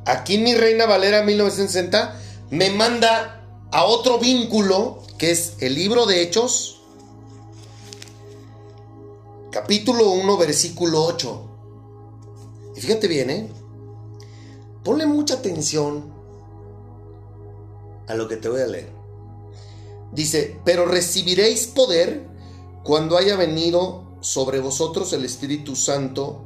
Aquí mi Reina Valera 1960 me manda a otro vínculo que es el libro de Hechos, capítulo 1, versículo 8. Y fíjate bien, ¿eh? Ponle mucha atención a lo que te voy a leer. Dice, pero recibiréis poder cuando haya venido sobre vosotros el Espíritu Santo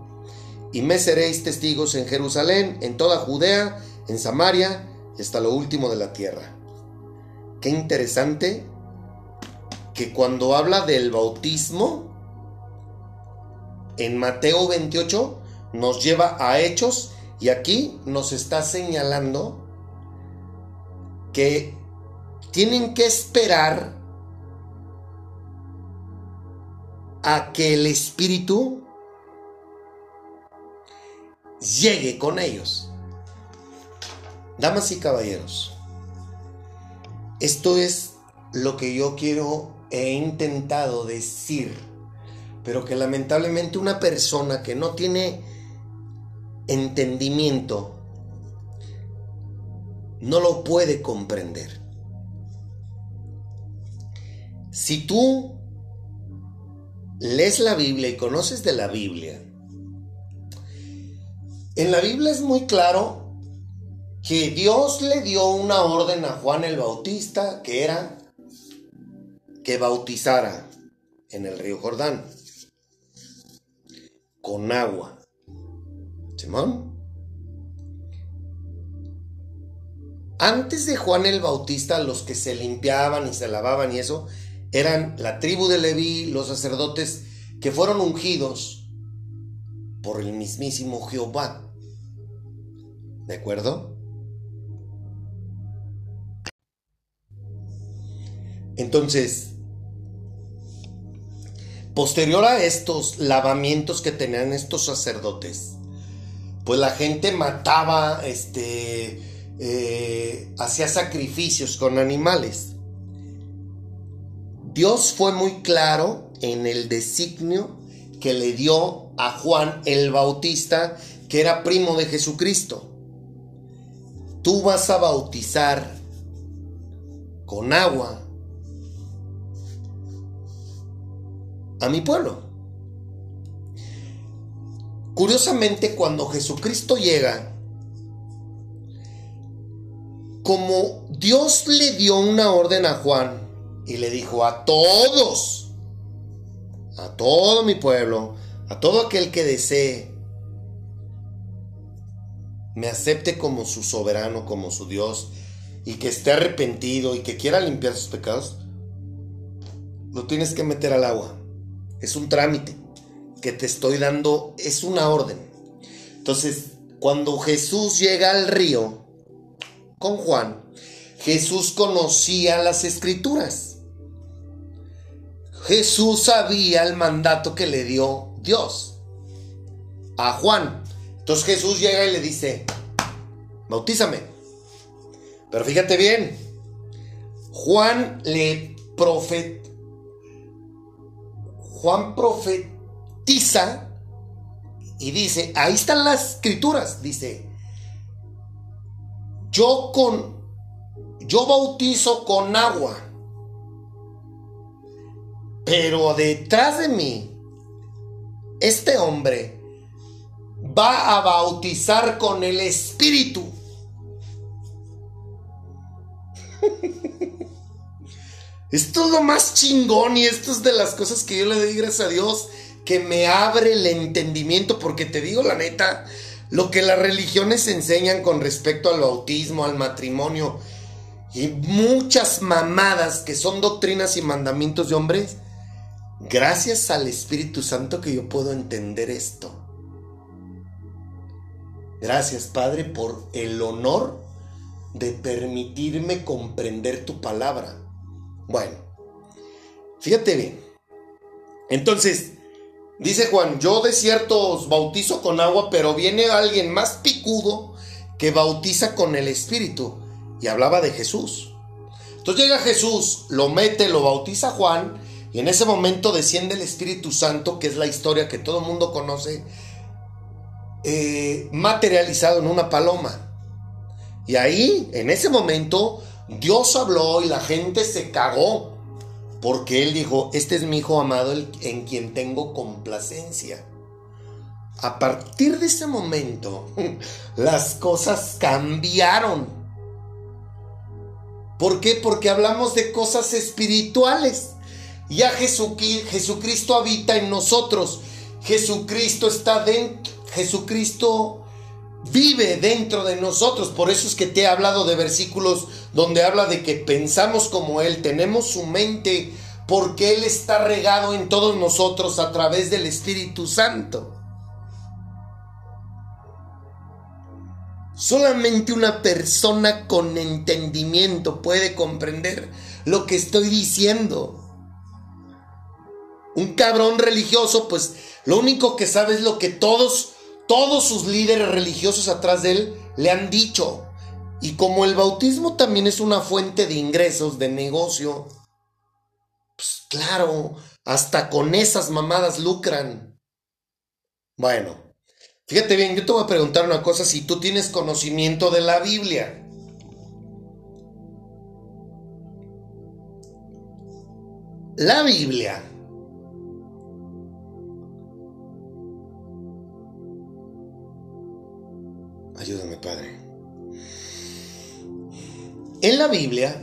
y me seréis testigos en Jerusalén, en toda Judea, en Samaria y hasta lo último de la tierra. Qué interesante que cuando habla del bautismo, en Mateo 28 nos lleva a hechos y aquí nos está señalando que tienen que esperar a que el Espíritu llegue con ellos. Damas y caballeros, esto es lo que yo quiero, he intentado decir, pero que lamentablemente una persona que no tiene entendimiento no lo puede comprender. Si tú lees la Biblia y conoces de la Biblia, en la Biblia es muy claro que Dios le dio una orden a Juan el Bautista que era que bautizara en el río Jordán con agua. Simón. Antes de Juan el Bautista, los que se limpiaban y se lavaban y eso eran la tribu de Leví, los sacerdotes que fueron ungidos por el mismísimo Jehová. ¿De acuerdo? Entonces, posterior a estos lavamientos que tenían estos sacerdotes, pues la gente mataba, este, eh, hacía sacrificios con animales. Dios fue muy claro en el designio que le dio a Juan el Bautista, que era primo de Jesucristo. Tú vas a bautizar con agua a mi pueblo. Curiosamente, cuando Jesucristo llega, como Dios le dio una orden a Juan y le dijo a todos, a todo mi pueblo, a todo aquel que desee, me acepte como su soberano, como su Dios, y que esté arrepentido y que quiera limpiar sus pecados, lo tienes que meter al agua es un trámite que te estoy dando, es una orden. Entonces, cuando Jesús llega al río con Juan, Jesús conocía las escrituras. Jesús sabía el mandato que le dio Dios a Juan. Entonces Jesús llega y le dice, bautízame. Pero fíjate bien, Juan le profet Juan profetiza y dice, ahí están las escrituras, dice, yo con yo bautizo con agua, pero detrás de mí, este hombre va a bautizar con el Espíritu. Esto es lo más chingón y esto es de las cosas que yo le doy gracias a Dios que me abre el entendimiento porque te digo la neta, lo que las religiones enseñan con respecto al bautismo, al matrimonio y muchas mamadas que son doctrinas y mandamientos de hombres, gracias al Espíritu Santo que yo puedo entender esto. Gracias Padre por el honor de permitirme comprender tu palabra. Bueno, fíjate bien. Entonces, dice Juan, yo de cierto os bautizo con agua, pero viene alguien más picudo que bautiza con el Espíritu. Y hablaba de Jesús. Entonces llega Jesús, lo mete, lo bautiza Juan, y en ese momento desciende el Espíritu Santo, que es la historia que todo el mundo conoce, eh, materializado en una paloma. Y ahí, en ese momento, Dios habló y la gente se cagó. Porque Él dijo, este es mi Hijo amado en quien tengo complacencia. A partir de ese momento, las cosas cambiaron. ¿Por qué? Porque hablamos de cosas espirituales. Ya Jesucristo habita en nosotros. Jesucristo está dentro. Jesucristo vive dentro de nosotros. Por eso es que te he hablado de versículos donde habla de que pensamos como Él, tenemos su mente porque Él está regado en todos nosotros a través del Espíritu Santo. Solamente una persona con entendimiento puede comprender lo que estoy diciendo. Un cabrón religioso, pues lo único que sabe es lo que todos todos sus líderes religiosos atrás de él le han dicho. Y como el bautismo también es una fuente de ingresos, de negocio, pues claro, hasta con esas mamadas lucran. Bueno, fíjate bien, yo te voy a preguntar una cosa si tú tienes conocimiento de la Biblia. La Biblia Ayúdame, Padre. En la Biblia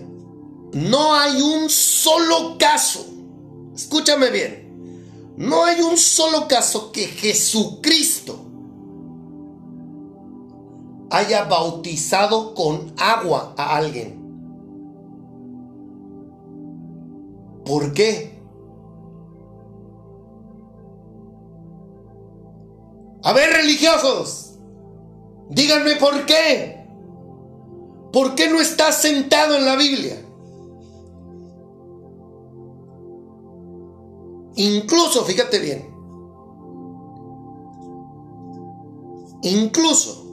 no hay un solo caso, escúchame bien, no hay un solo caso que Jesucristo haya bautizado con agua a alguien. ¿Por qué? A ver, religiosos, Díganme por qué. ¿Por qué no está sentado en la Biblia? Incluso, fíjate bien, incluso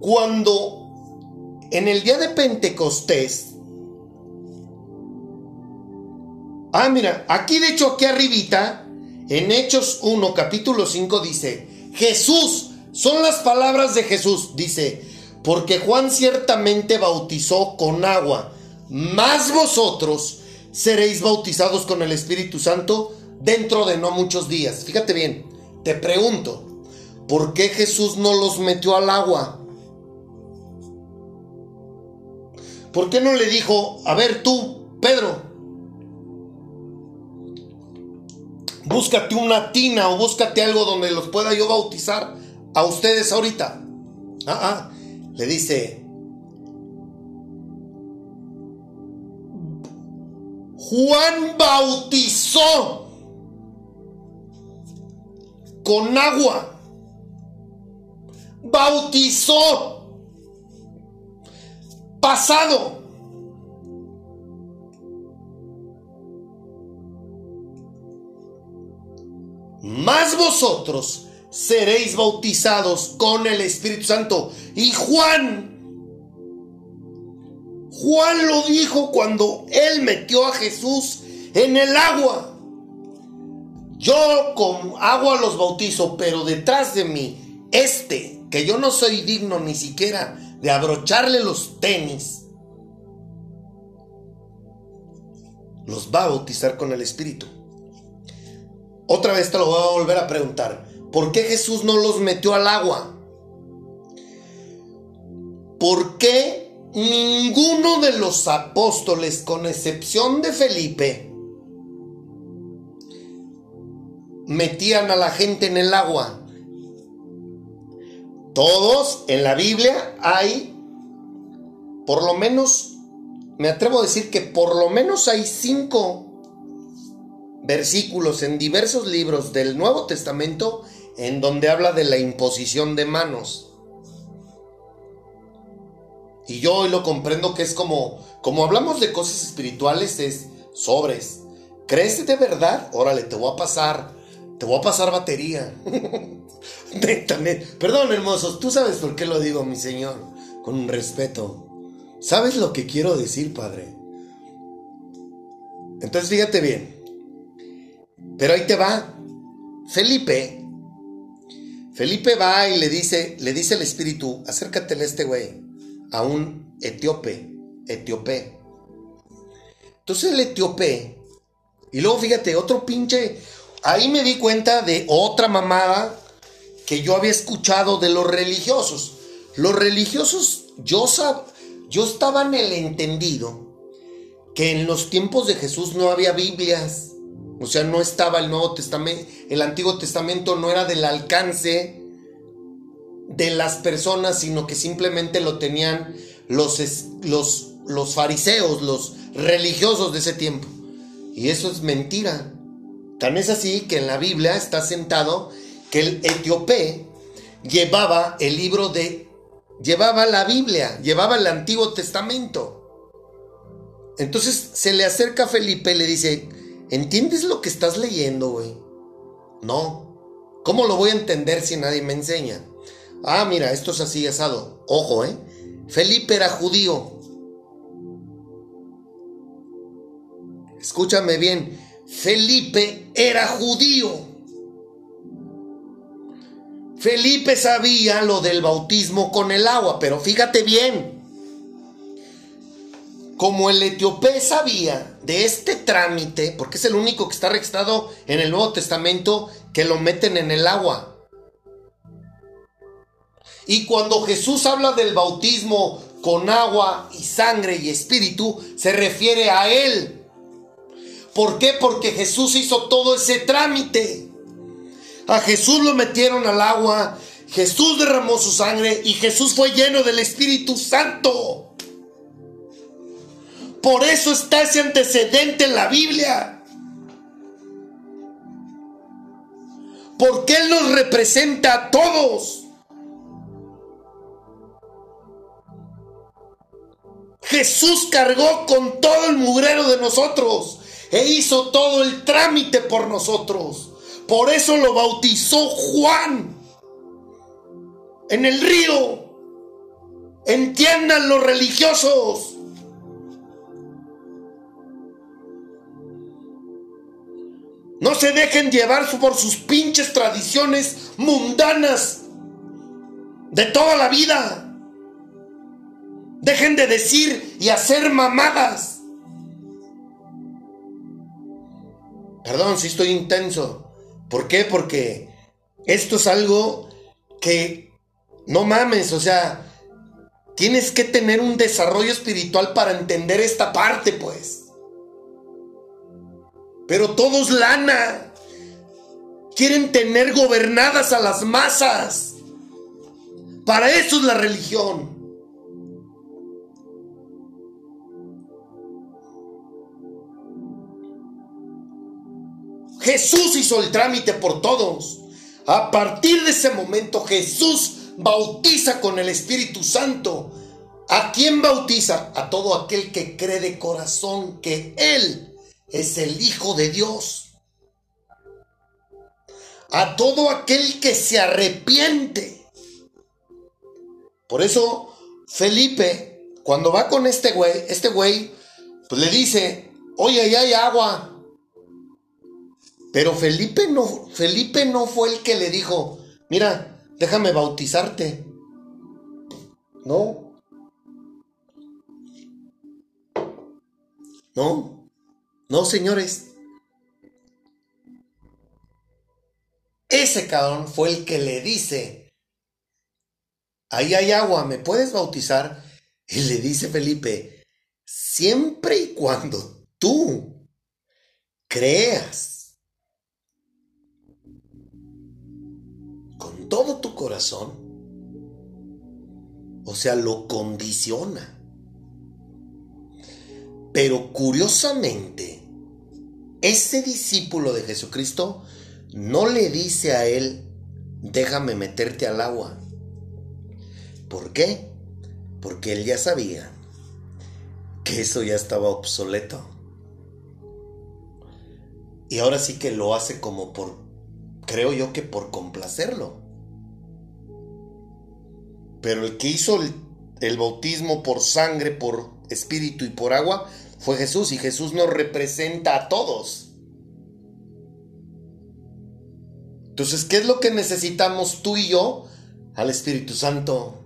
cuando en el día de Pentecostés, ah, mira, aquí de hecho, aquí arribita, en Hechos 1, capítulo 5 dice, Jesús son las palabras de Jesús. Dice, porque Juan ciertamente bautizó con agua, mas vosotros seréis bautizados con el Espíritu Santo dentro de no muchos días. Fíjate bien, te pregunto, ¿por qué Jesús no los metió al agua? ¿Por qué no le dijo, a ver tú, Pedro, búscate una tina o búscate algo donde los pueda yo bautizar? A ustedes ahorita. Ah, ah, le dice, Juan bautizó con agua. Bautizó. Pasado. Más vosotros seréis bautizados con el Espíritu Santo. Y Juan, Juan lo dijo cuando él metió a Jesús en el agua. Yo con agua los bautizo, pero detrás de mí, este, que yo no soy digno ni siquiera de abrocharle los tenis, los va a bautizar con el Espíritu. Otra vez te lo voy a volver a preguntar. ¿Por qué Jesús no los metió al agua? ¿Por qué ninguno de los apóstoles, con excepción de Felipe, metían a la gente en el agua? Todos en la Biblia hay, por lo menos, me atrevo a decir que por lo menos hay cinco versículos en diversos libros del Nuevo Testamento en donde habla de la imposición de manos. Y yo hoy lo comprendo que es como, como hablamos de cosas espirituales, es sobres. ¿Crees de verdad? Órale, te voy a pasar, te voy a pasar batería. Perdón, hermosos, tú sabes por qué lo digo, mi Señor, con un respeto. ¿Sabes lo que quiero decir, Padre? Entonces fíjate bien. Pero ahí te va. Felipe. Felipe va y le dice, le dice el espíritu, acércatele a este güey, a un etíope, etíope. Entonces el etíope, y luego fíjate, otro pinche, ahí me di cuenta de otra mamada que yo había escuchado de los religiosos. Los religiosos, yo, sab, yo estaba en el entendido que en los tiempos de Jesús no había Biblias. O sea, no estaba el Nuevo Testamento, el Antiguo Testamento no era del alcance de las personas, sino que simplemente lo tenían los, los, los fariseos, los religiosos de ese tiempo. Y eso es mentira. Tan es así que en la Biblia está sentado que el etíope llevaba el libro de... llevaba la Biblia, llevaba el Antiguo Testamento. Entonces se le acerca a Felipe y le dice, ¿entiendes lo que estás leyendo, güey? No. ¿Cómo lo voy a entender si nadie me enseña? Ah, mira, esto es así asado. Ojo, ¿eh? Felipe era judío. Escúchame bien. Felipe era judío. Felipe sabía lo del bautismo con el agua, pero fíjate bien. Como el etíope sabía de este trámite, porque es el único que está registrado en el Nuevo Testamento que lo meten en el agua. Y cuando Jesús habla del bautismo con agua y sangre y espíritu, se refiere a él. ¿Por qué? Porque Jesús hizo todo ese trámite. A Jesús lo metieron al agua, Jesús derramó su sangre y Jesús fue lleno del Espíritu Santo. Por eso está ese antecedente en la Biblia. Porque Él nos representa a todos. Jesús cargó con todo el mugrero de nosotros e hizo todo el trámite por nosotros. Por eso lo bautizó Juan en el río. Entiendan los religiosos. No se dejen llevar por sus pinches tradiciones mundanas de toda la vida. Dejen de decir y hacer mamadas. Perdón si estoy intenso. ¿Por qué? Porque esto es algo que no mames, o sea, tienes que tener un desarrollo espiritual para entender esta parte, pues. Pero todos lana. Quieren tener gobernadas a las masas. Para eso es la religión. Jesús hizo el trámite por todos. A partir de ese momento Jesús bautiza con el Espíritu Santo. ¿A quién bautiza? A todo aquel que cree de corazón que Él es el Hijo de Dios. A todo aquel que se arrepiente. Por eso Felipe, cuando va con este güey, este güey, pues le dice, oye, ahí hay agua. Pero Felipe no, Felipe no fue el que le dijo, mira, déjame bautizarte. No. No. No, señores. Ese cabrón fue el que le dice, ahí hay agua, ¿me puedes bautizar? Y le dice Felipe, siempre y cuando tú creas con todo tu corazón, o sea, lo condiciona. Pero curiosamente, ese discípulo de Jesucristo no le dice a él, déjame meterte al agua. ¿Por qué? Porque él ya sabía que eso ya estaba obsoleto. Y ahora sí que lo hace como por, creo yo que por complacerlo. Pero el que hizo el, el bautismo por sangre, por espíritu y por agua fue Jesús y Jesús nos representa a todos. Entonces, ¿qué es lo que necesitamos tú y yo al Espíritu Santo?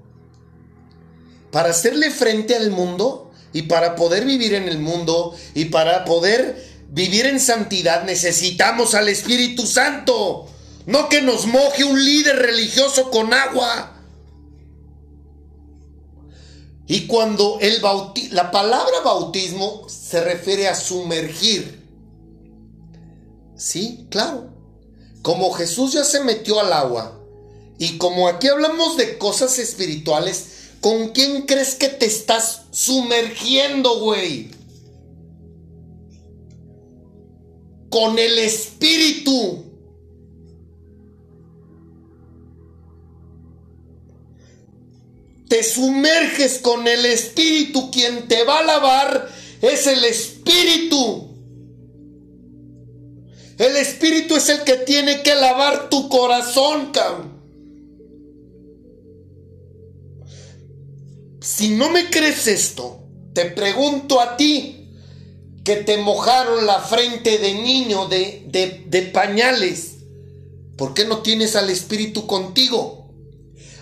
Para hacerle frente al mundo y para poder vivir en el mundo y para poder vivir en santidad necesitamos al Espíritu Santo. No que nos moje un líder religioso con agua. Y cuando el bauti la palabra bautismo se refiere a sumergir. Sí, claro. Como Jesús ya se metió al agua y como aquí hablamos de cosas espirituales, ¿con quién crees que te estás sumergiendo, güey? Con el espíritu. Te sumerges con el Espíritu, quien te va a lavar es el Espíritu. El Espíritu es el que tiene que lavar tu corazón. Si no me crees esto, te pregunto a ti, que te mojaron la frente de niño de, de, de pañales, ¿por qué no tienes al Espíritu contigo?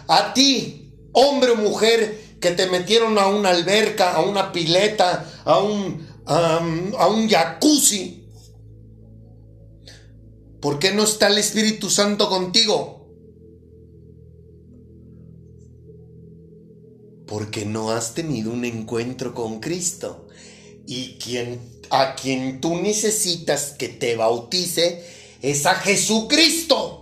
A ti, hombre o mujer que te metieron a una alberca, a una pileta, a un, a un jacuzzi. ¿Por qué no está el Espíritu Santo contigo? Porque no has tenido un encuentro con Cristo. Y quien, a quien tú necesitas que te bautice es a Jesucristo.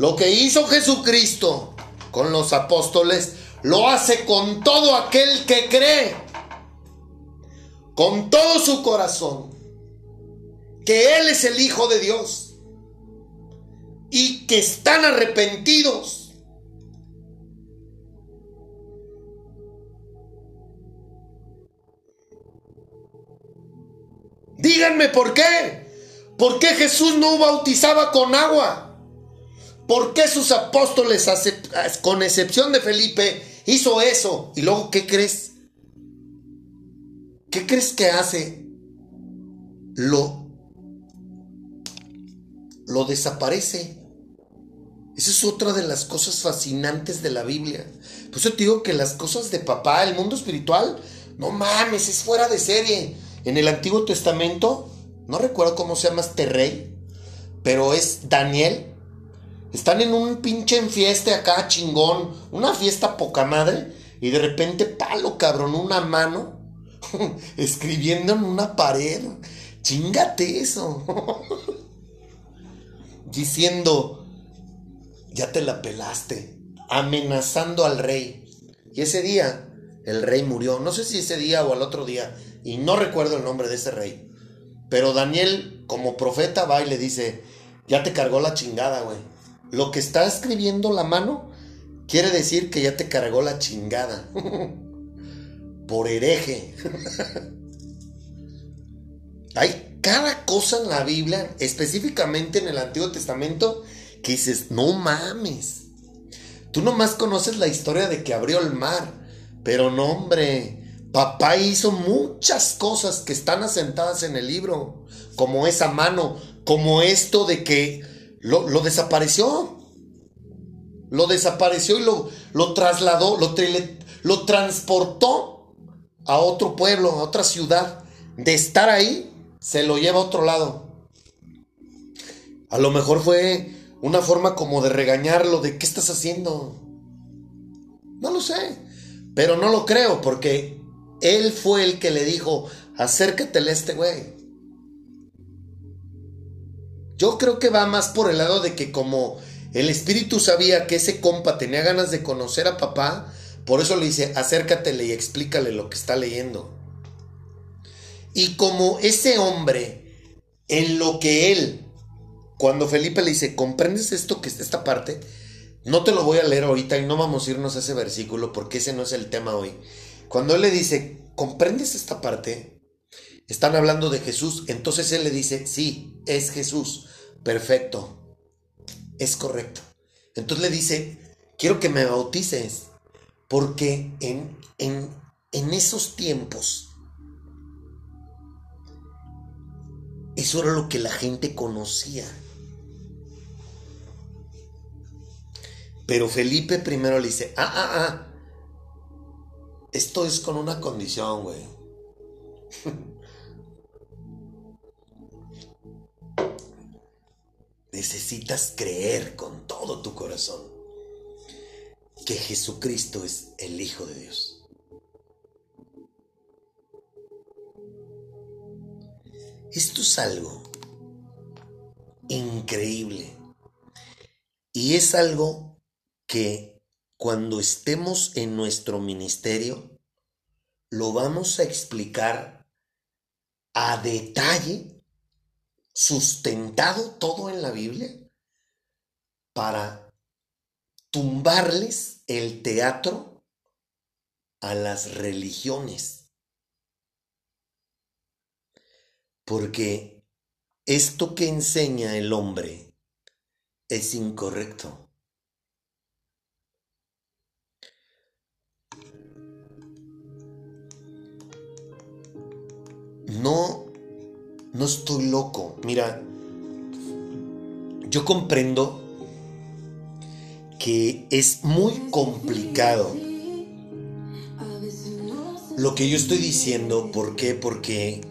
Lo que hizo Jesucristo con los apóstoles, lo hace con todo aquel que cree, con todo su corazón, que Él es el Hijo de Dios y que están arrepentidos. Díganme por qué. ¿Por qué Jesús no bautizaba con agua? ¿Por qué sus apóstoles, con excepción de Felipe, hizo eso? Y luego, ¿qué crees? ¿Qué crees que hace? Lo, lo desaparece. Esa es otra de las cosas fascinantes de la Biblia. Por eso te digo que las cosas de papá, el mundo espiritual, no mames, es fuera de serie. En el Antiguo Testamento, no recuerdo cómo se llama este rey, pero es Daniel, están en un pinche fiesta acá, chingón. Una fiesta poca madre. Y de repente, palo, cabrón, una mano. escribiendo en una pared. Chingate eso. Diciendo, ya te la pelaste. Amenazando al rey. Y ese día, el rey murió. No sé si ese día o al otro día. Y no recuerdo el nombre de ese rey. Pero Daniel, como profeta, va y le dice, ya te cargó la chingada, güey. Lo que está escribiendo la mano quiere decir que ya te cargó la chingada. Por hereje. Hay cada cosa en la Biblia, específicamente en el Antiguo Testamento, que dices, no mames. Tú nomás conoces la historia de que abrió el mar, pero no, hombre, papá hizo muchas cosas que están asentadas en el libro, como esa mano, como esto de que lo, desapareció. Lo desapareció y lo, lo trasladó, lo, lo transportó a otro pueblo, a otra ciudad. De estar ahí, se lo lleva a otro lado. A lo mejor fue una forma como de regañarlo, de qué estás haciendo. No lo sé, pero no lo creo porque él fue el que le dijo, acércatele a este güey. Yo creo que va más por el lado de que como el espíritu sabía que ese compa tenía ganas de conocer a papá, por eso le dice, acércatele y explícale lo que está leyendo. Y como ese hombre, en lo que él, cuando Felipe le dice, ¿comprendes esto que está esta parte? No te lo voy a leer ahorita y no vamos a irnos a ese versículo porque ese no es el tema hoy. Cuando él le dice, ¿comprendes esta parte? Están hablando de Jesús, entonces él le dice, sí, es Jesús, perfecto, es correcto. Entonces le dice, quiero que me bautices, porque en, en, en esos tiempos, eso era lo que la gente conocía. Pero Felipe primero le dice, ah, ah, ah, esto es con una condición, güey. Necesitas creer con todo tu corazón que Jesucristo es el Hijo de Dios. Esto es algo increíble. Y es algo que cuando estemos en nuestro ministerio, lo vamos a explicar a detalle, sustentado todo en la Biblia, para tumbarles el teatro a las religiones. Porque esto que enseña el hombre es incorrecto. No, no estoy loco. Mira, yo comprendo que es muy complicado lo que yo estoy diciendo. ¿Por qué? Porque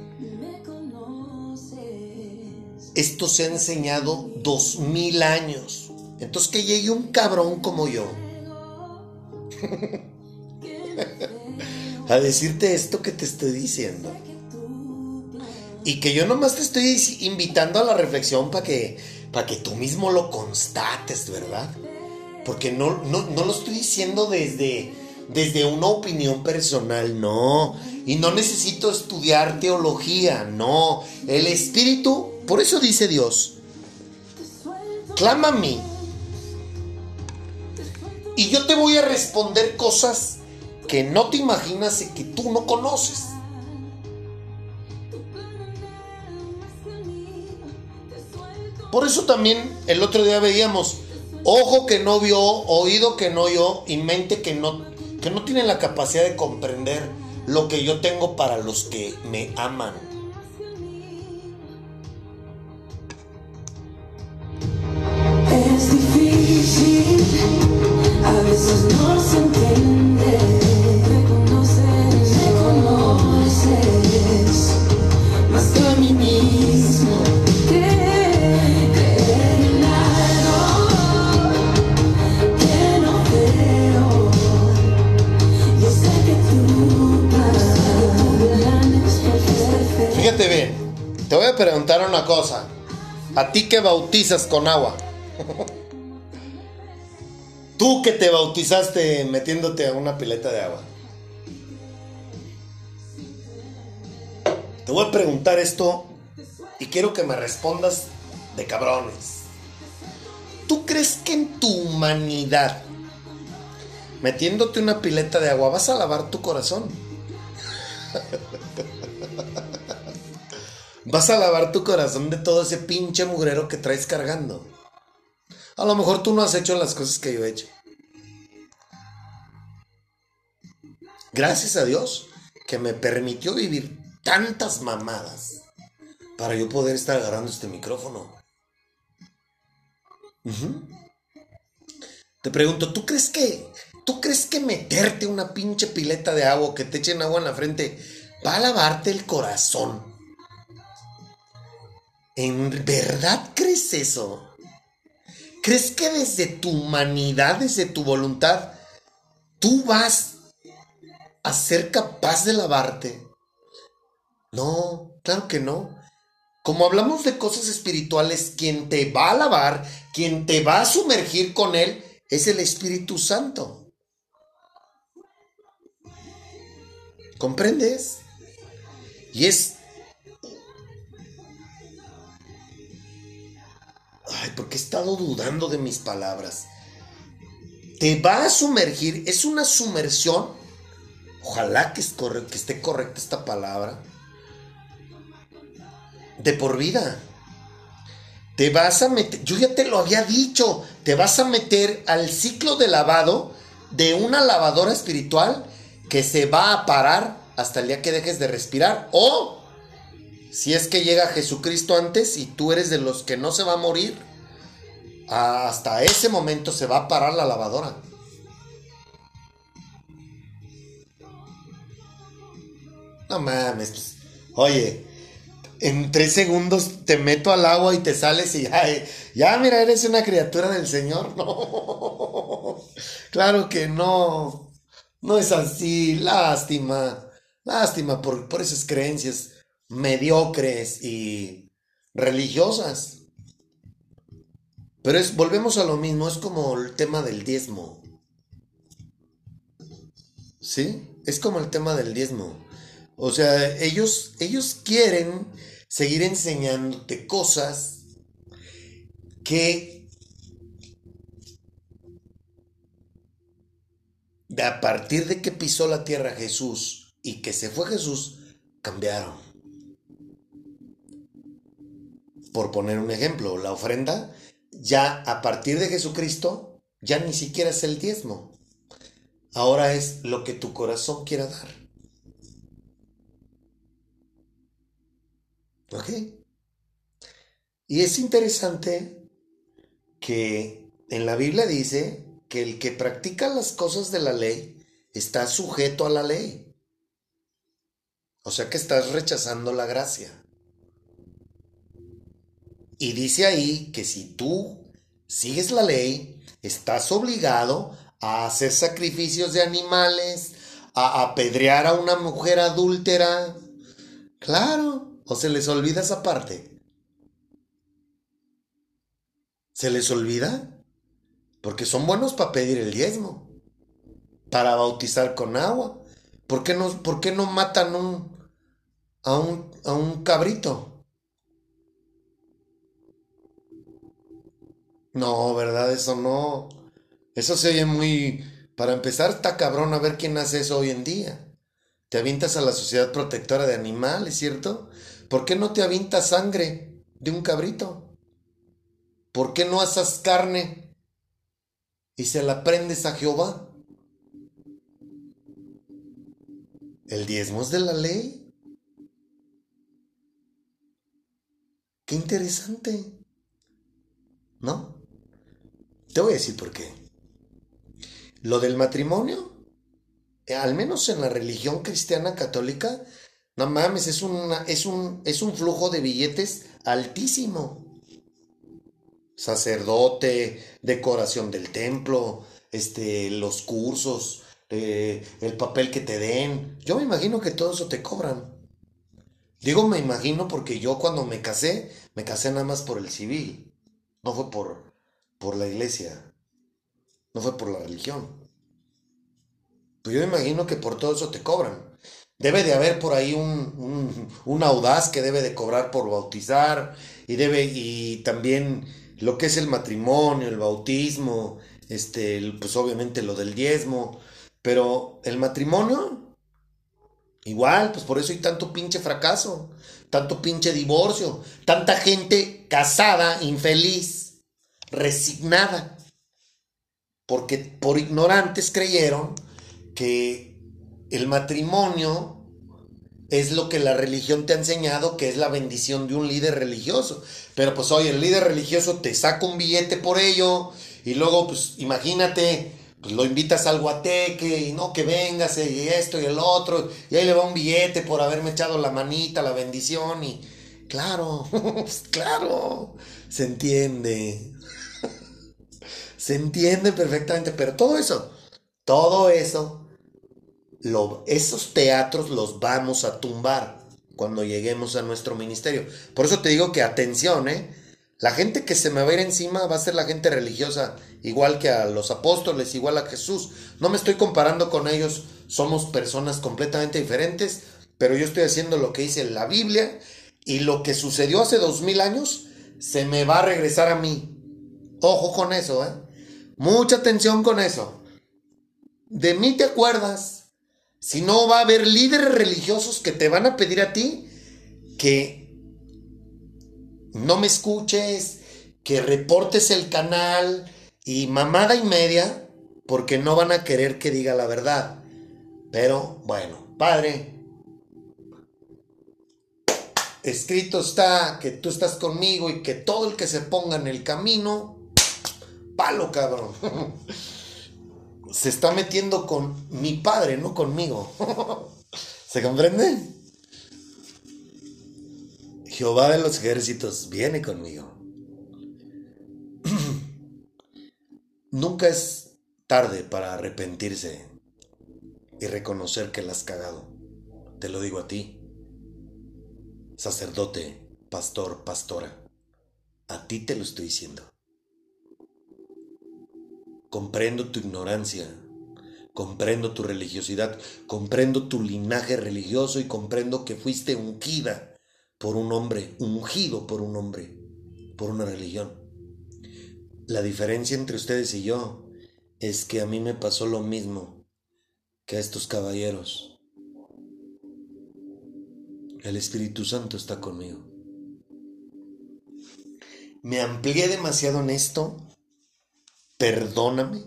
esto se ha enseñado dos mil años. Entonces que llegue un cabrón como yo a decirte esto que te estoy diciendo. Y que yo nomás te estoy invitando a la reflexión para que, para que tú mismo lo constates, ¿verdad? Porque no, no, no lo estoy diciendo desde, desde una opinión personal, no. Y no necesito estudiar teología, no. El Espíritu, por eso dice Dios, clama a mí. Y yo te voy a responder cosas que no te imaginas y que tú no conoces. Por eso también el otro día veíamos, ojo que no vio, oído que no oyó y mente que no, que no tiene la capacidad de comprender lo que yo tengo para los que me aman. Es difícil, a veces no se entiende. Bien, te voy a preguntar una cosa. A ti que bautizas con agua. Tú que te bautizaste metiéndote a una pileta de agua. Te voy a preguntar esto y quiero que me respondas de cabrones. ¿Tú crees que en tu humanidad, metiéndote una pileta de agua, vas a lavar tu corazón? Vas a lavar tu corazón de todo ese pinche mugrero que traes cargando. A lo mejor tú no has hecho las cosas que yo he hecho. Gracias a Dios que me permitió vivir tantas mamadas para yo poder estar agarrando este micrófono. Te pregunto, ¿tú crees que ¿Tú crees que meterte una pinche pileta de agua, que te echen agua en la frente, va a lavarte el corazón? ¿En verdad crees eso? ¿Crees que desde tu humanidad, desde tu voluntad, tú vas a ser capaz de lavarte? No, claro que no. Como hablamos de cosas espirituales, quien te va a lavar, quien te va a sumergir con él, es el Espíritu Santo. ¿Comprendes? Y es... Ay, porque he estado dudando de mis palabras. Te va a sumergir, es una sumersión. Ojalá que, es que esté correcta esta palabra. De por vida. Te vas a meter, yo ya te lo había dicho, te vas a meter al ciclo de lavado de una lavadora espiritual que se va a parar hasta el día que dejes de respirar. O si es que llega Jesucristo antes y tú eres de los que no se va a morir, hasta ese momento se va a parar la lavadora. No mames, pues, oye, en tres segundos te meto al agua y te sales y ya, ya mira, eres una criatura del Señor. No, claro que no, no es así, lástima, lástima por, por esas creencias mediocres y religiosas. Pero es, volvemos a lo mismo, es como el tema del diezmo. ¿Sí? Es como el tema del diezmo. O sea, ellos, ellos quieren seguir enseñándote cosas que de a partir de que pisó la tierra Jesús y que se fue Jesús, cambiaron. Por poner un ejemplo, la ofrenda ya a partir de Jesucristo ya ni siquiera es el diezmo. Ahora es lo que tu corazón quiera dar. ¿Ok? Y es interesante que en la Biblia dice que el que practica las cosas de la ley está sujeto a la ley. O sea que estás rechazando la gracia. Y dice ahí que si tú sigues la ley, estás obligado a hacer sacrificios de animales, a apedrear a una mujer adúltera. Claro, o se les olvida esa parte. ¿Se les olvida? Porque son buenos para pedir el diezmo, para bautizar con agua. ¿Por qué no, por qué no matan un, a, un, a un cabrito? No, ¿verdad? Eso no. Eso se oye muy... Para empezar, está cabrón a ver quién hace eso hoy en día. Te avientas a la Sociedad Protectora de Animales, ¿cierto? ¿Por qué no te avientas sangre de un cabrito? ¿Por qué no asas carne y se la prendes a Jehová? ¿El diezmo es de la ley? Qué interesante. ¿No? Te voy a decir por qué. Lo del matrimonio, eh, al menos en la religión cristiana católica, no mames, es, es, un, es un flujo de billetes altísimo. Sacerdote, decoración del templo, este, los cursos, eh, el papel que te den. Yo me imagino que todo eso te cobran. Digo me imagino porque yo cuando me casé, me casé nada más por el civil. No fue por, por la iglesia. No fue por la religión. Pues yo me imagino que por todo eso te cobran. Debe de haber por ahí un, un, un audaz que debe de cobrar por bautizar. Y debe, y también lo que es el matrimonio, el bautismo, este, pues obviamente lo del diezmo. Pero el matrimonio, igual, pues por eso hay tanto pinche fracaso, tanto pinche divorcio, tanta gente casada, infeliz, resignada porque por ignorantes creyeron que el matrimonio es lo que la religión te ha enseñado, que es la bendición de un líder religioso. Pero pues oye, el líder religioso te saca un billete por ello y luego pues imagínate pues lo invitas al guateque y no que véngase y esto y el otro, y ahí le va un billete por haberme echado la manita, la bendición y claro, pues claro, se entiende. Se entiende perfectamente, pero todo eso, todo eso, esos teatros los vamos a tumbar cuando lleguemos a nuestro ministerio. Por eso te digo que atención, ¿eh? La gente que se me va a ir encima va a ser la gente religiosa, igual que a los apóstoles, igual a Jesús. No me estoy comparando con ellos, somos personas completamente diferentes, pero yo estoy haciendo lo que dice la Biblia y lo que sucedió hace dos mil años se me va a regresar a mí. Ojo con eso, ¿eh? Mucha atención con eso. De mí te acuerdas. Si no, va a haber líderes religiosos que te van a pedir a ti que no me escuches, que reportes el canal y mamada y media, porque no van a querer que diga la verdad. Pero bueno, padre, escrito está que tú estás conmigo y que todo el que se ponga en el camino, palo cabrón. Se está metiendo con mi padre, no conmigo. ¿Se comprende? Jehová de los ejércitos viene conmigo. Nunca es tarde para arrepentirse y reconocer que la has cagado. Te lo digo a ti, sacerdote, pastor, pastora. A ti te lo estoy diciendo. Comprendo tu ignorancia, comprendo tu religiosidad, comprendo tu linaje religioso y comprendo que fuiste ungida por un hombre, ungido por un hombre, por una religión. La diferencia entre ustedes y yo es que a mí me pasó lo mismo que a estos caballeros. El Espíritu Santo está conmigo. Me amplié demasiado en esto. Perdóname.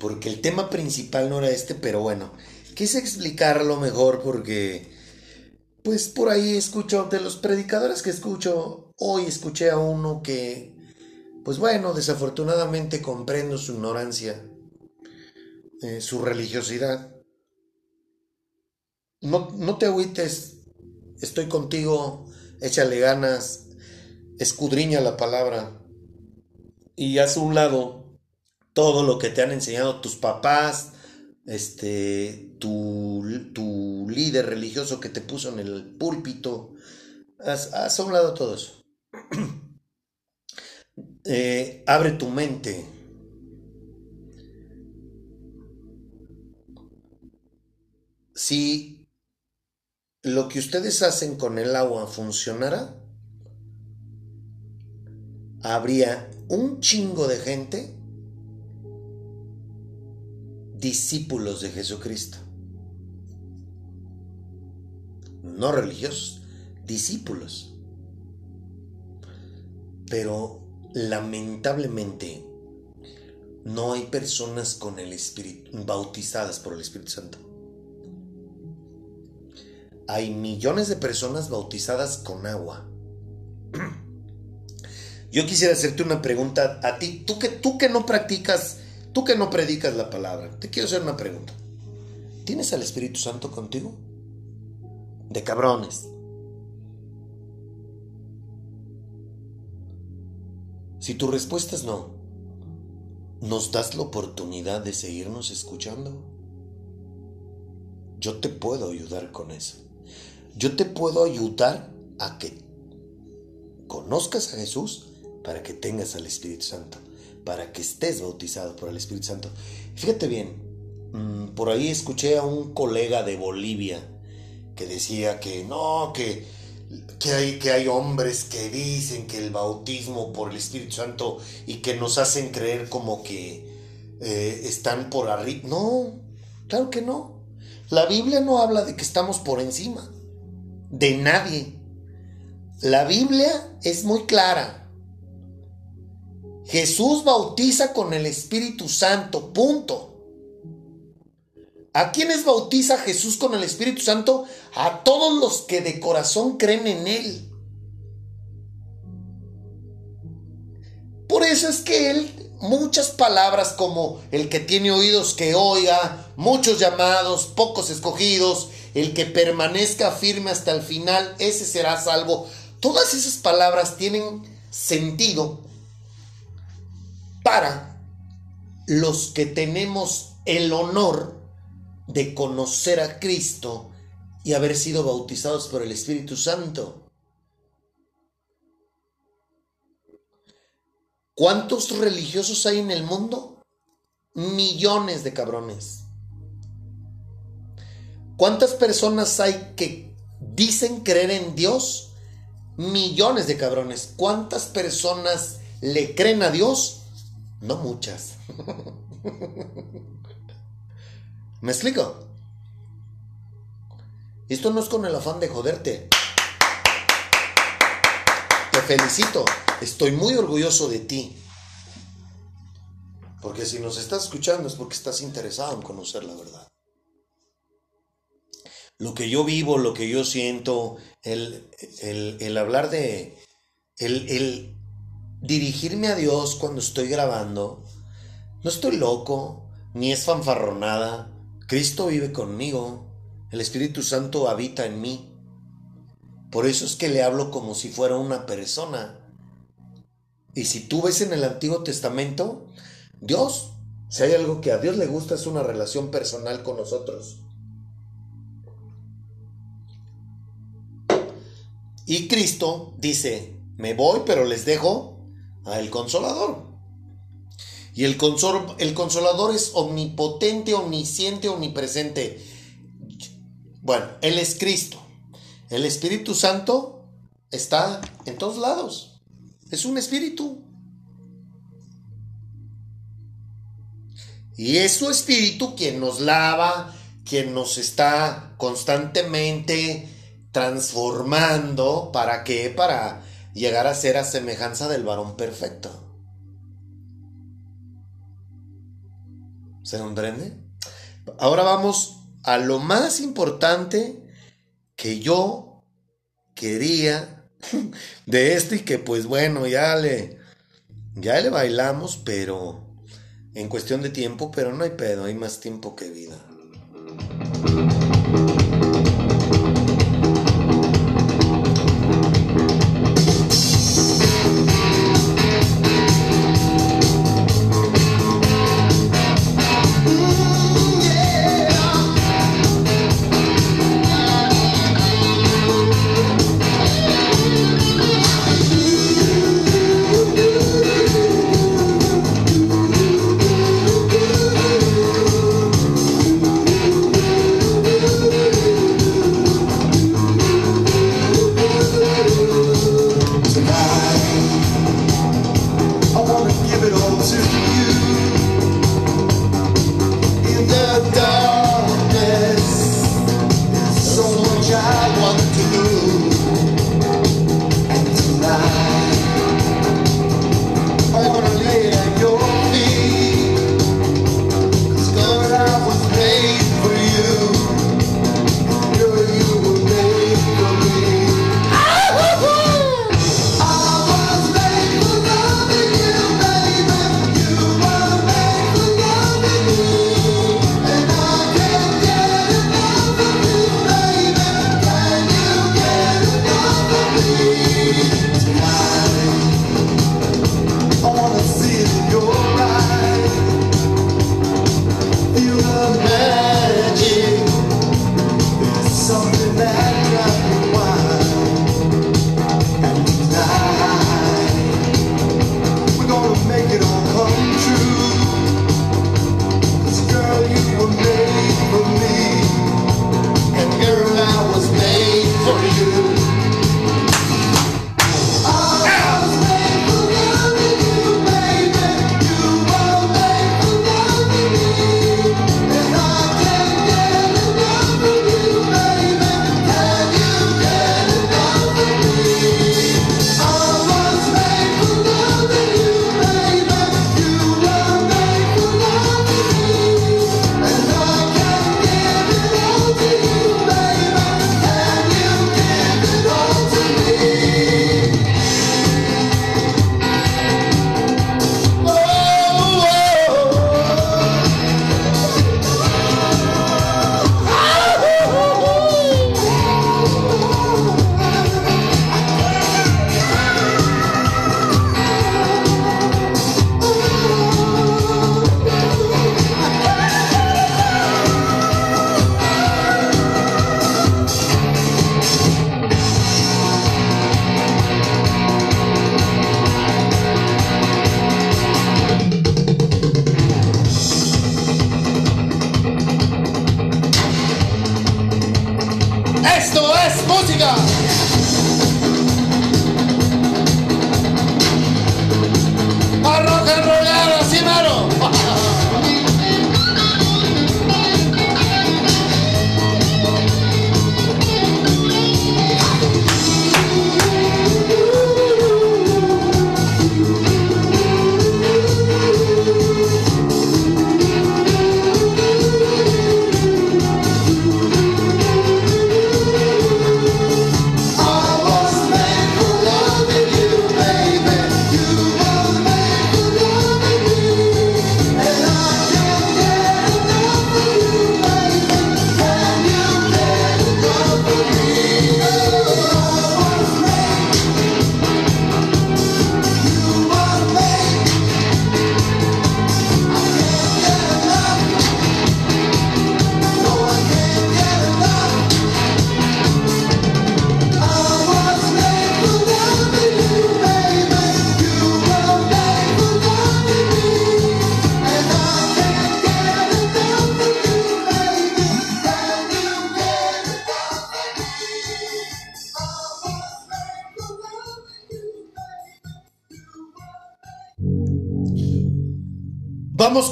Porque el tema principal no era este, pero bueno, quise explicarlo mejor porque, pues por ahí escucho, de los predicadores que escucho, hoy escuché a uno que, pues bueno, desafortunadamente comprendo su ignorancia, eh, su religiosidad. No, no te agüites, estoy contigo, échale ganas, escudriña la palabra y haz a un lado todo lo que te han enseñado tus papás, este, tu, tu líder religioso que te puso en el púlpito, haz, un lado todo eso. Eh, abre tu mente. Si lo que ustedes hacen con el agua funcionara, habría un chingo de gente discípulos de Jesucristo. No religiosos, discípulos. Pero lamentablemente no hay personas con el Espíritu bautizadas por el Espíritu Santo. Hay millones de personas bautizadas con agua. Yo quisiera hacerte una pregunta a ti, tú que tú que no practicas Tú que no predicas la palabra, te quiero hacer una pregunta. ¿Tienes al Espíritu Santo contigo? De cabrones. Si tu respuesta es no, ¿nos das la oportunidad de seguirnos escuchando? Yo te puedo ayudar con eso. Yo te puedo ayudar a que conozcas a Jesús para que tengas al Espíritu Santo para que estés bautizado por el Espíritu Santo. Fíjate bien, mmm, por ahí escuché a un colega de Bolivia que decía que no, que, que, hay, que hay hombres que dicen que el bautismo por el Espíritu Santo y que nos hacen creer como que eh, están por arriba. No, claro que no. La Biblia no habla de que estamos por encima de nadie. La Biblia es muy clara. Jesús bautiza con el Espíritu Santo, punto. ¿A quiénes bautiza Jesús con el Espíritu Santo? A todos los que de corazón creen en Él. Por eso es que Él muchas palabras como el que tiene oídos que oiga, muchos llamados, pocos escogidos, el que permanezca firme hasta el final, ese será salvo. Todas esas palabras tienen sentido para los que tenemos el honor de conocer a Cristo y haber sido bautizados por el Espíritu Santo. ¿Cuántos religiosos hay en el mundo? Millones de cabrones. ¿Cuántas personas hay que dicen creer en Dios? Millones de cabrones. ¿Cuántas personas le creen a Dios? No muchas. ¿Me explico? Esto no es con el afán de joderte. Te felicito. Estoy muy orgulloso de ti. Porque si nos estás escuchando es porque estás interesado en conocer la verdad. Lo que yo vivo, lo que yo siento, el, el- hablar de... El, el dirigirme a Dios cuando estoy grabando. No estoy loco, ni es fanfarronada. Cristo vive conmigo. El Espíritu Santo habita en mí. Por eso es que le hablo como si fuera una persona. Y si tú ves en el Antiguo Testamento, Dios, si hay algo que a Dios le gusta es una relación personal con nosotros. Y Cristo dice, me voy, pero les dejo el consolador. Y el, consol- el consolador es omnipotente, omnisciente, omnipresente. Bueno, Él es Cristo. El Espíritu Santo está en todos lados. Es un espíritu. Y es su espíritu quien nos lava, quien nos está constantemente transformando. ¿Para qué? Para llegar a ser a semejanza del varón perfecto. ¿Se comprende? Ahora vamos a lo más importante que yo quería de esto y que pues bueno, ya le ya le bailamos, pero en cuestión de tiempo, pero no hay pedo, hay más tiempo que vida.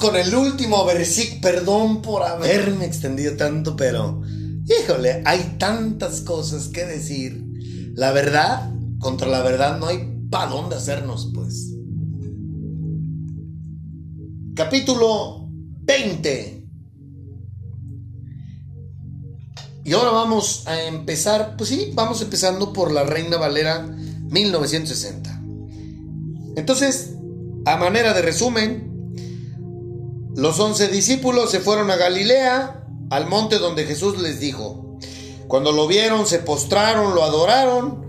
Con el último versículo. Perdón por haberme extendido tanto, pero híjole, hay tantas cosas que decir. La verdad, contra la verdad no hay para dónde hacernos, pues. Capítulo 20. Y ahora vamos a empezar, pues sí, vamos empezando por la Reina Valera 1960. Entonces, a manera de resumen, los once discípulos se fueron a Galilea, al monte donde Jesús les dijo. Cuando lo vieron, se postraron, lo adoraron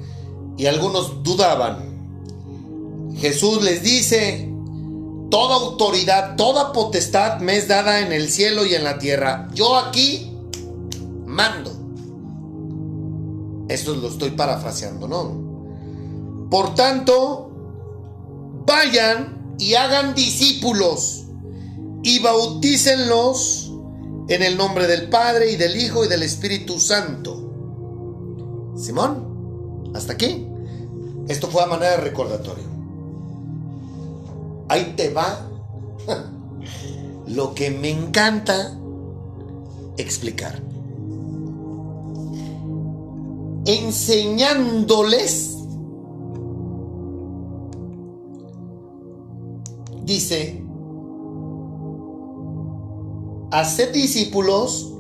y algunos dudaban. Jesús les dice, toda autoridad, toda potestad me es dada en el cielo y en la tierra. Yo aquí mando. Esto lo estoy parafraseando, ¿no? Por tanto, vayan y hagan discípulos y bautícenlos en el nombre del Padre y del Hijo y del Espíritu Santo. Simón, hasta aquí. Esto fue a manera de recordatorio. Ahí te va lo que me encanta explicar. Enseñándoles, dice, hacer discípulos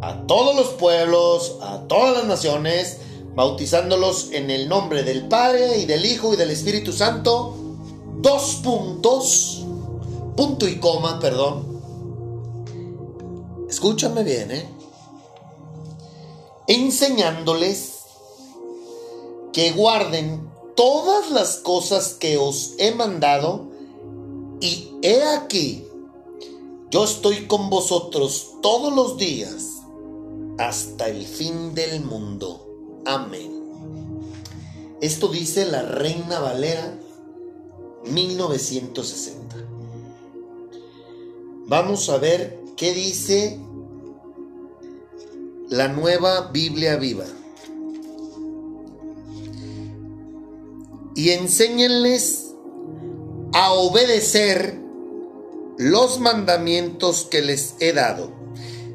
a todos los pueblos, a todas las naciones, bautizándolos en el nombre del Padre y del Hijo y del Espíritu Santo. Dos puntos, punto y coma, perdón. Escúchame bien, ¿eh? Enseñándoles que guarden todas las cosas que os he mandado y he aquí yo estoy con vosotros todos los días hasta el fin del mundo. Amén. Esto dice la Reina Valera 1960. Vamos a ver qué dice la nueva Biblia viva. Y enséñenles a obedecer los mandamientos que les he dado.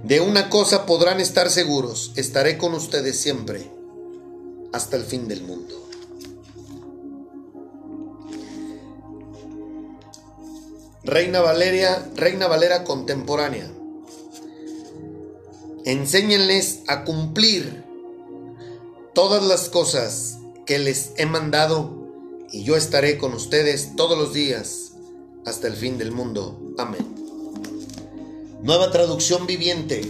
De una cosa podrán estar seguros, estaré con ustedes siempre, hasta el fin del mundo. Reina Valeria, Reina Valera contemporánea. Enséñenles a cumplir todas las cosas que les he mandado y yo estaré con ustedes todos los días hasta el fin del mundo. Amén. Nueva traducción viviente.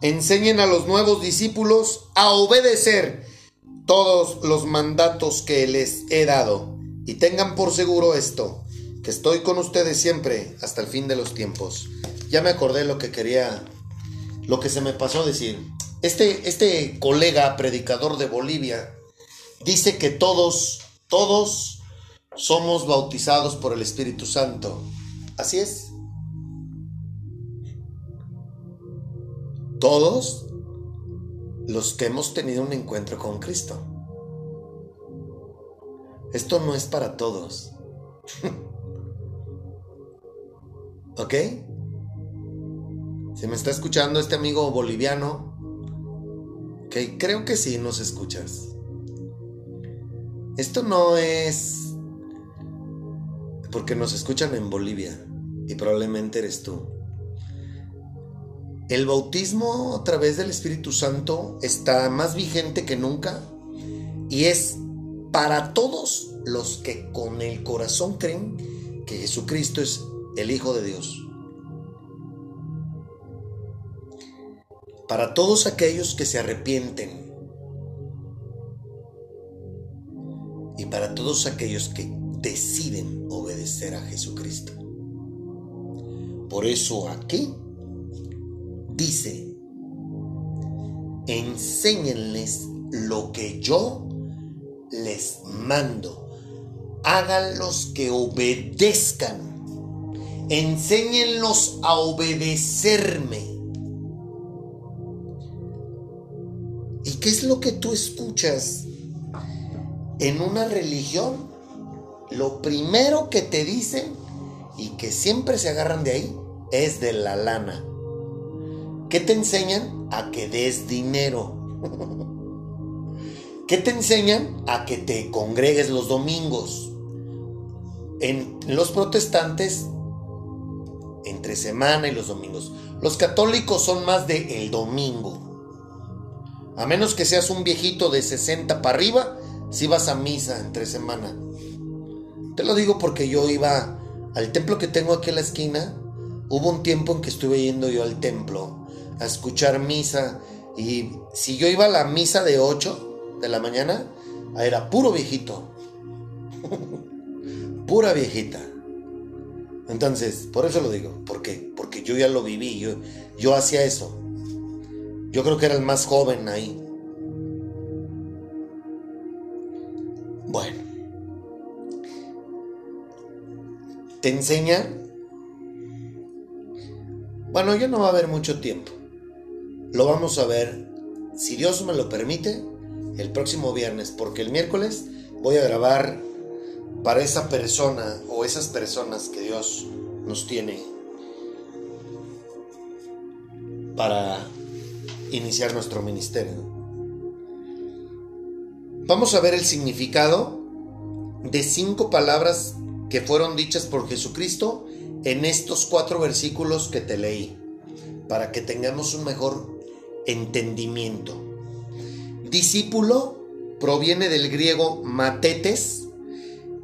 Enseñen a los nuevos discípulos a obedecer todos los mandatos que les he dado. Y tengan por seguro esto, que estoy con ustedes siempre hasta el fin de los tiempos. Ya me acordé lo que quería, lo que se me pasó decir. Este, este colega predicador de Bolivia dice que todos, todos somos bautizados por el Espíritu Santo. Así es. Todos los que hemos tenido un encuentro con Cristo. Esto no es para todos. ¿Ok? Si me está escuchando este amigo boliviano, creo que sí nos escuchas. Esto no es porque nos escuchan en Bolivia y probablemente eres tú. El bautismo a través del Espíritu Santo está más vigente que nunca y es para todos los que con el corazón creen que Jesucristo es el Hijo de Dios. Para todos aquellos que se arrepienten y para todos aquellos que deciden obedecer a Jesucristo. Por eso aquí dice, enséñenles lo que yo les mando. Háganlos que obedezcan. Enséñenlos a obedecerme. Qué es lo que tú escuchas en una religión? Lo primero que te dicen y que siempre se agarran de ahí es de la lana. ¿Qué te enseñan? A que des dinero. ¿Qué te enseñan? A que te congregues los domingos. En los protestantes, entre semana y los domingos. Los católicos son más de el domingo. A menos que seas un viejito de 60 para arriba, si vas a misa entre semana. Te lo digo porque yo iba al templo que tengo aquí en la esquina. Hubo un tiempo en que estuve yendo yo al templo a escuchar misa. Y si yo iba a la misa de 8 de la mañana, era puro viejito. Pura viejita. Entonces, por eso lo digo. ¿Por qué? Porque yo ya lo viví. Yo, yo hacía eso. Yo creo que era el más joven ahí. Bueno. Te enseña. Bueno, ya no va a haber mucho tiempo. Lo vamos a ver, si Dios me lo permite, el próximo viernes, porque el miércoles voy a grabar para esa persona o esas personas que Dios nos tiene para iniciar nuestro ministerio. Vamos a ver el significado de cinco palabras que fueron dichas por Jesucristo en estos cuatro versículos que te leí, para que tengamos un mejor entendimiento. Discípulo proviene del griego matetes,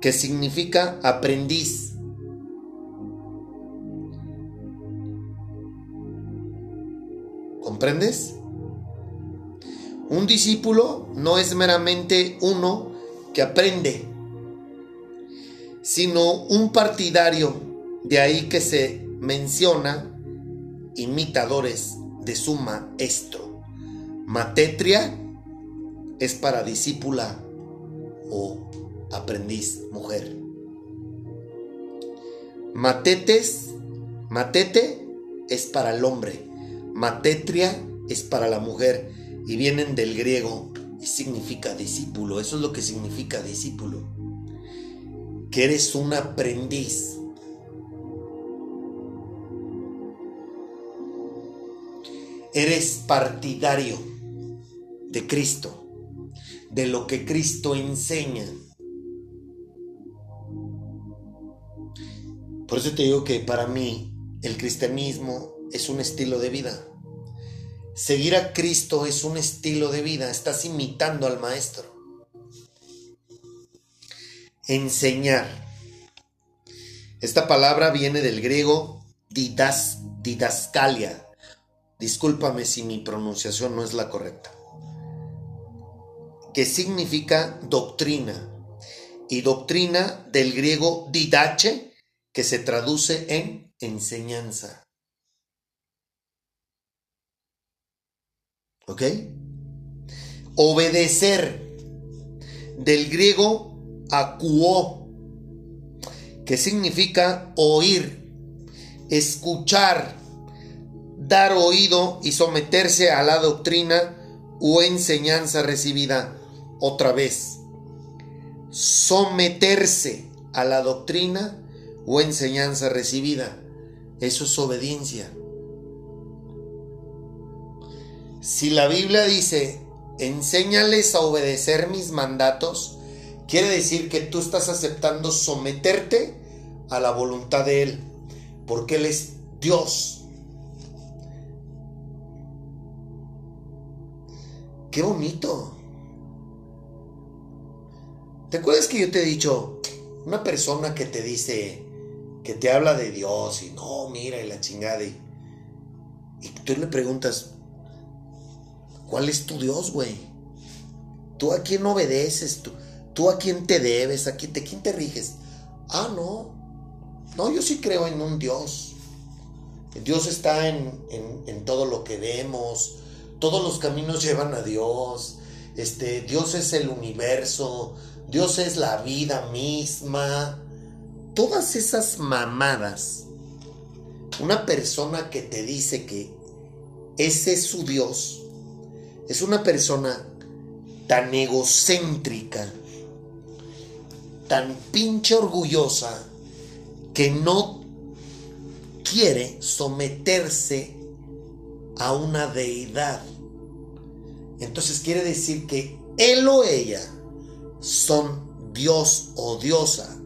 que significa aprendiz. ¿Comprendes? Un discípulo no es meramente uno que aprende, sino un partidario, de ahí que se menciona imitadores de su maestro. Matetria es para discípula o aprendiz mujer. Matetes, matete es para el hombre, matetria es para la mujer y vienen del griego y significa discípulo. Eso es lo que significa discípulo. Que eres un aprendiz. Eres partidario de Cristo, de lo que Cristo enseña. Por eso te digo que para mí el cristianismo es un estilo de vida. Seguir a Cristo es un estilo de vida. Estás imitando al Maestro. Enseñar. Esta palabra viene del griego didas, didascalia. Discúlpame si mi pronunciación no es la correcta. Que significa doctrina. Y doctrina del griego didache, que se traduce en enseñanza. ¿Ok? Obedecer, del griego acuó, que significa oír, escuchar, dar oído y someterse a la doctrina o enseñanza recibida otra vez. Someterse a la doctrina o enseñanza recibida. Eso es obediencia. Si la Biblia dice, enséñales a obedecer mis mandatos, quiere decir que tú estás aceptando someterte a la voluntad de Él, porque Él es Dios. Qué bonito. ¿Te acuerdas que yo te he dicho, una persona que te dice, que te habla de Dios y no, mira y la chingada y, y tú le preguntas, ¿cuál es tu Dios, güey? ¿Tú a quién obedeces? ¿Tú, tú a quién te debes? ¿A quién, ¿De quién te riges? Ah, no. No, yo sí creo en un Dios. Dios está en, en, en todo lo que vemos. Todos los caminos llevan a Dios. Este, Dios es el universo. Dios es la vida misma. Todas esas mamadas. Una persona que te dice que ese es su Dios es una persona tan egocéntrica, tan pinche orgullosa, que no quiere someterse a una deidad. Entonces quiere decir que él o ella son Dios o diosa.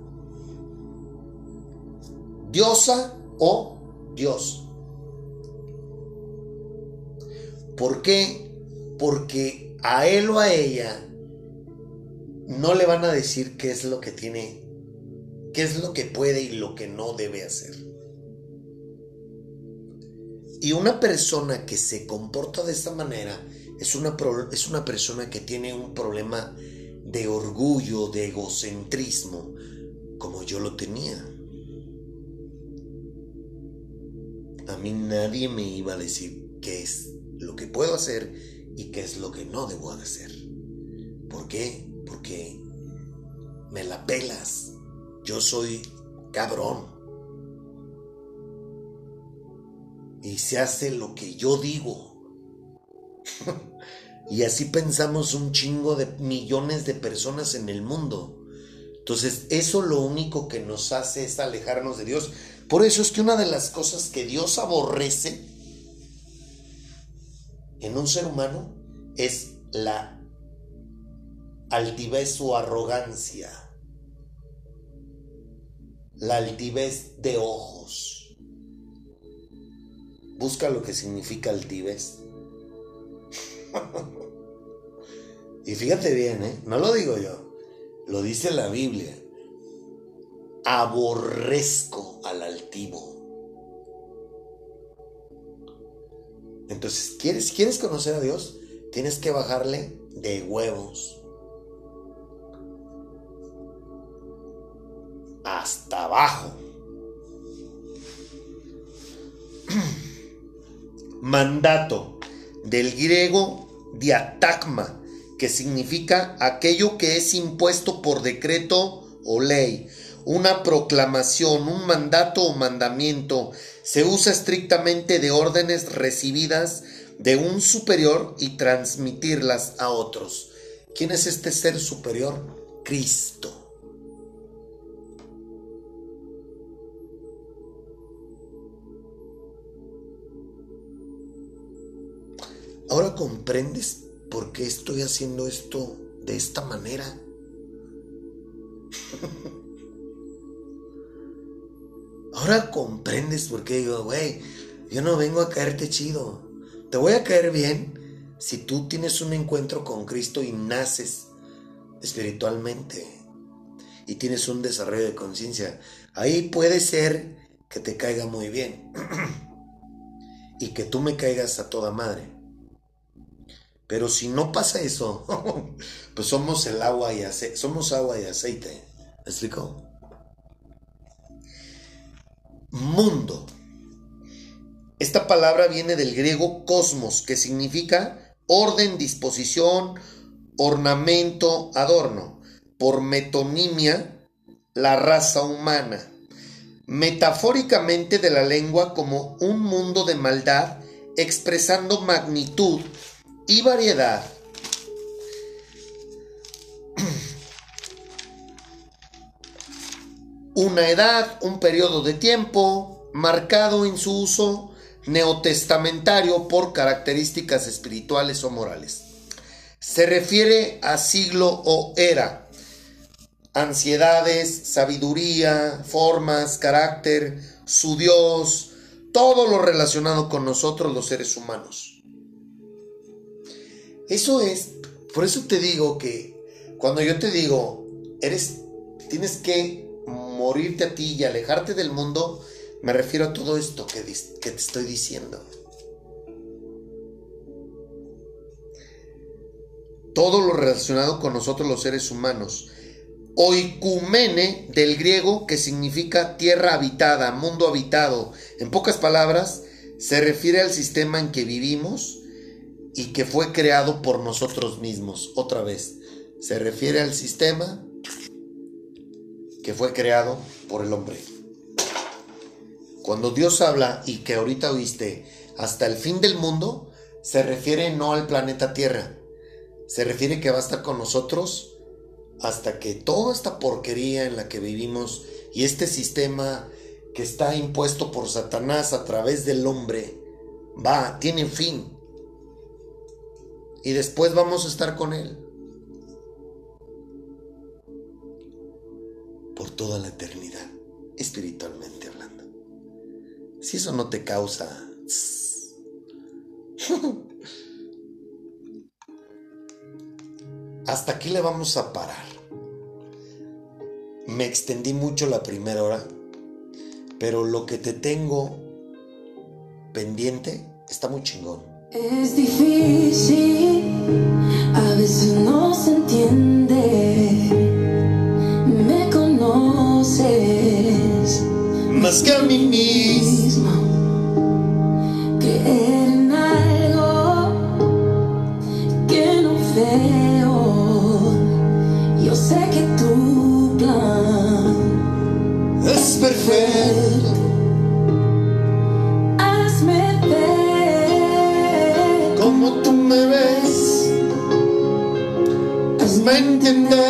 Diosa o Dios. ¿Por qué? Porque a él o a ella no le van a decir qué es lo que tiene, qué es lo que puede y lo que no debe hacer. Y una persona que se comporta de esta manera es una, es una persona que tiene un problema de orgullo, de egocentrismo, como yo lo tenía. A mí nadie me iba a decir qué es lo que puedo hacer y qué es lo que no debo de hacer. ¿Por qué? Porque me la pelas. Yo soy cabrón. Y se hace lo que yo digo. y así pensamos un chingo de millones de personas en el mundo. Entonces, eso lo único que nos hace es alejarnos de Dios. Por eso es que una de las cosas que Dios aborrece en un ser humano es la altivez o arrogancia. La altivez de ojos. Busca lo que significa altivez. y fíjate bien, ¿eh? no lo digo yo, lo dice la Biblia. Aborrezco al altivo. Entonces, ¿quieres, ¿quieres conocer a Dios? Tienes que bajarle de huevos. Hasta abajo. Mandato del griego diatagma, que significa aquello que es impuesto por decreto o ley, una proclamación, un mandato o mandamiento. Se usa estrictamente de órdenes recibidas de un superior y transmitirlas a otros. ¿Quién es este ser superior? Cristo. Ahora comprendes por qué estoy haciendo esto de esta manera. Ahora comprendes por qué digo, güey, yo no vengo a caerte chido. Te voy a caer bien si tú tienes un encuentro con Cristo y naces espiritualmente y tienes un desarrollo de conciencia. Ahí puede ser que te caiga muy bien y que tú me caigas a toda madre. Pero si no pasa eso, pues somos el agua y aceite, somos agua y aceite. ¿Me explico? Mundo. Esta palabra viene del griego cosmos, que significa orden, disposición, ornamento, adorno. Por metonimia, la raza humana. Metafóricamente de la lengua como un mundo de maldad, expresando magnitud y variedad. Una edad, un periodo de tiempo marcado en su uso neotestamentario por características espirituales o morales. Se refiere a siglo o era, ansiedades, sabiduría, formas, carácter, su Dios, todo lo relacionado con nosotros los seres humanos. Eso es, por eso te digo que cuando yo te digo, eres, tienes que morirte a ti y alejarte del mundo, me refiero a todo esto que, te estoy diciendo. Todo lo relacionado con nosotros los seres humanos. Oikumene del griego que significa tierra habitada, mundo habitado. En pocas palabras, se refiere al sistema en que vivimos y que fue creado por nosotros mismos. Otra vez, se refiere al sistema que fue creado por el hombre. Cuando Dios habla y que ahorita oíste hasta el fin del mundo, se refiere no al planeta Tierra, se refiere que va a estar con nosotros hasta que toda esta porquería en la que vivimos y este sistema que está impuesto por Satanás a través del hombre va, tiene fin. Y después vamos a estar con él. Por toda la eternidad, espiritualmente hablando. Si eso no te causa... Hasta aquí le vamos a parar. Me extendí mucho la primera hora, pero lo que te tengo pendiente está muy chingón. Es difícil, a veces no se entiende. Más que a mí mismo. mismo. Creer en algo que no veo. Yo sé que tu plan Es perfecto. hazme ver. Como tú me ves. Hazme entender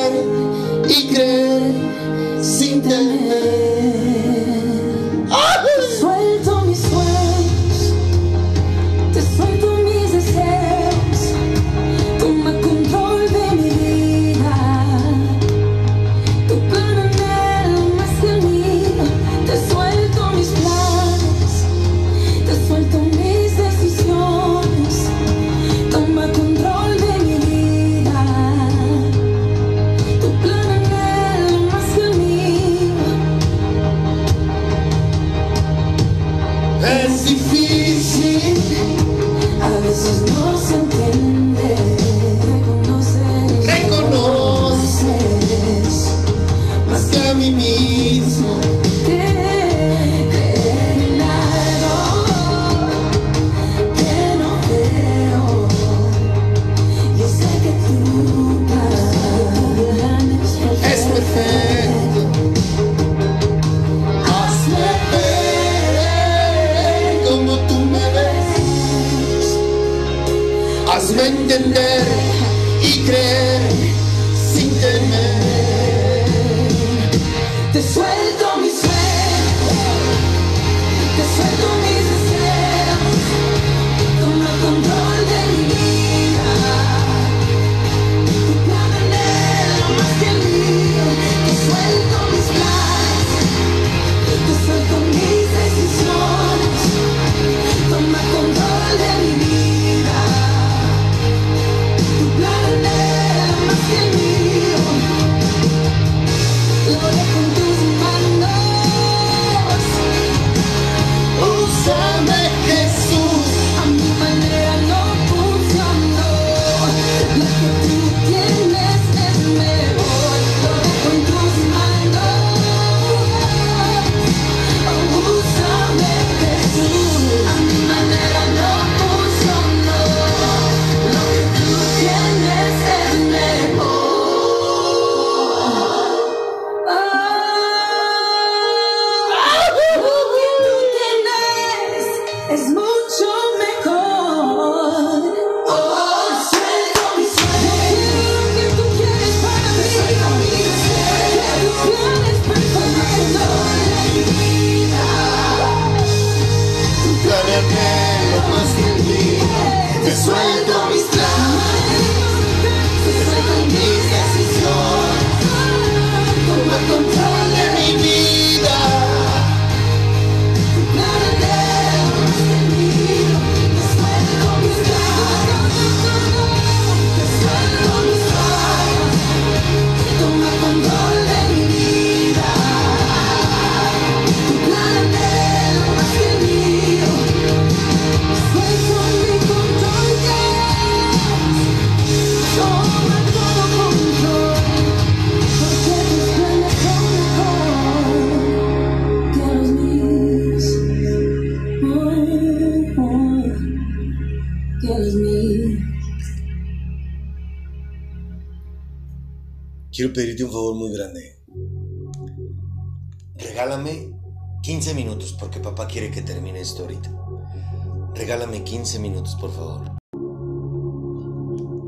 Regálame 15 minutos, por favor.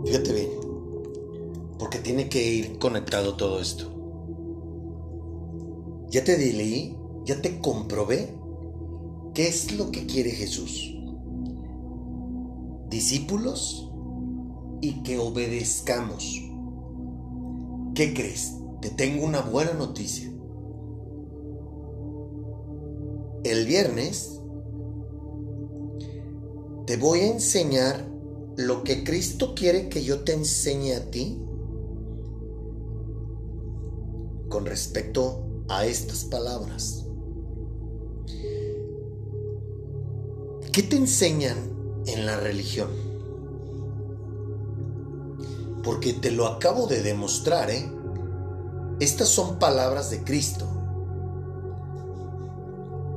Fíjate bien, porque tiene que ir conectado todo esto. Ya te leí, ya te comprobé qué es lo que quiere Jesús. Discípulos y que obedezcamos. ¿Qué crees? Te tengo una buena noticia. El viernes te voy a enseñar lo que Cristo quiere que yo te enseñe a ti con respecto a estas palabras. ¿Qué te enseñan en la religión? Porque te lo acabo de demostrar, ¿eh? Estas son palabras de Cristo.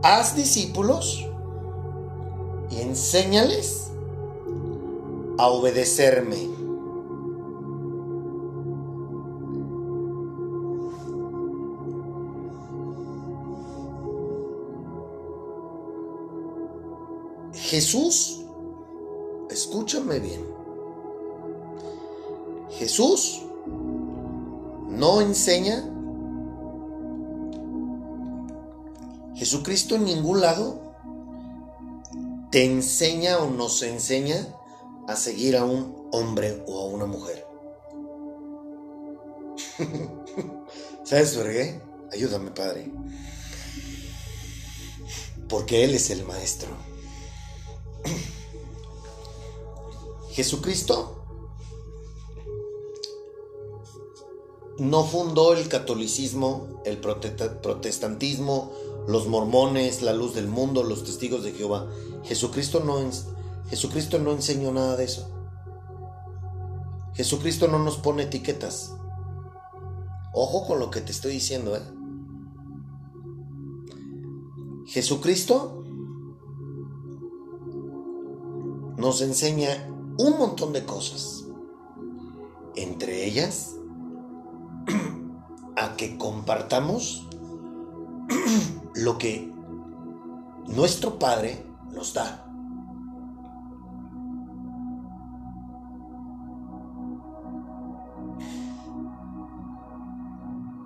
Haz discípulos y enséñales a obedecerme. Jesús, escúchame bien, Jesús no enseña, Jesucristo en ningún lado te enseña o nos enseña a seguir a un hombre o a una mujer. ¿Sabes por? Ayúdame, Padre. Porque Él es el Maestro. Jesucristo no fundó el catolicismo, el protestantismo, los mormones, la luz del mundo, los testigos de Jehová. Jesucristo no, Jesucristo no enseñó nada de eso. Jesucristo no nos pone etiquetas. Ojo con lo que te estoy diciendo, ¿eh? Jesucristo nos enseña un montón de cosas. Entre ellas, a que compartamos lo que nuestro Padre nos da.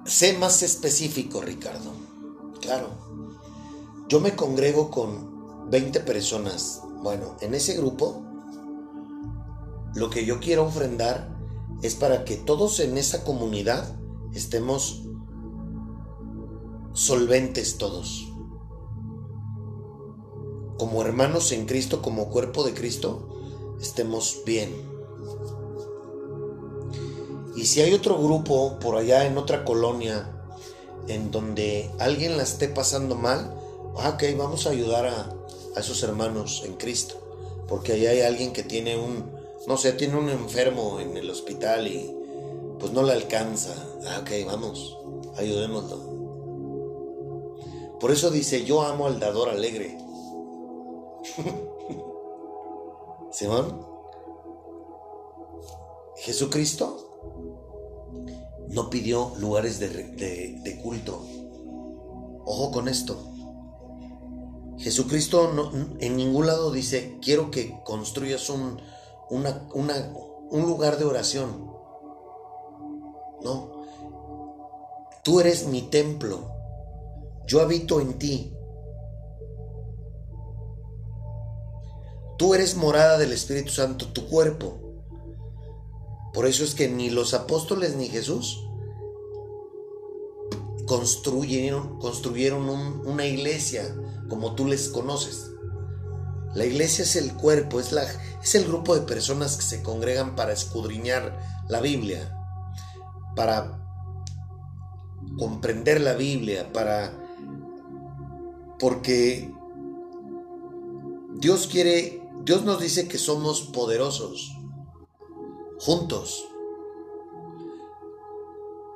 Sé más específico, Ricardo. Claro. Yo me congrego con 20 personas. Bueno, en ese grupo, lo que yo quiero ofrendar es para que todos en esa comunidad estemos solventes todos. Como hermanos en Cristo, como cuerpo de Cristo, estemos bien. Y si hay otro grupo por allá en otra colonia en donde alguien la esté pasando mal, ah, ok, vamos a ayudar a, a esos hermanos en Cristo. Porque allá hay alguien que tiene un, no sé, tiene un enfermo en el hospital y pues no le alcanza. Ah, ok, vamos, ayudémoslo. Por eso dice, yo amo al dador alegre. Simón, Jesucristo no pidió lugares de, culto. Ojo con esto. Jesucristo en ningún lado dice, quiero que construyas un, un lugar de oración. No. Tú eres mi templo. Yo habito en ti. Tú eres morada del Espíritu Santo, tu cuerpo. Por eso es que ni los apóstoles ni Jesús construyeron, una iglesia como tú les conoces. La iglesia es el cuerpo, es el grupo de personas que se congregan para escudriñar la Biblia, para comprender la Biblia, para... porque Dios quiere, Dios nos dice que somos poderosos juntos.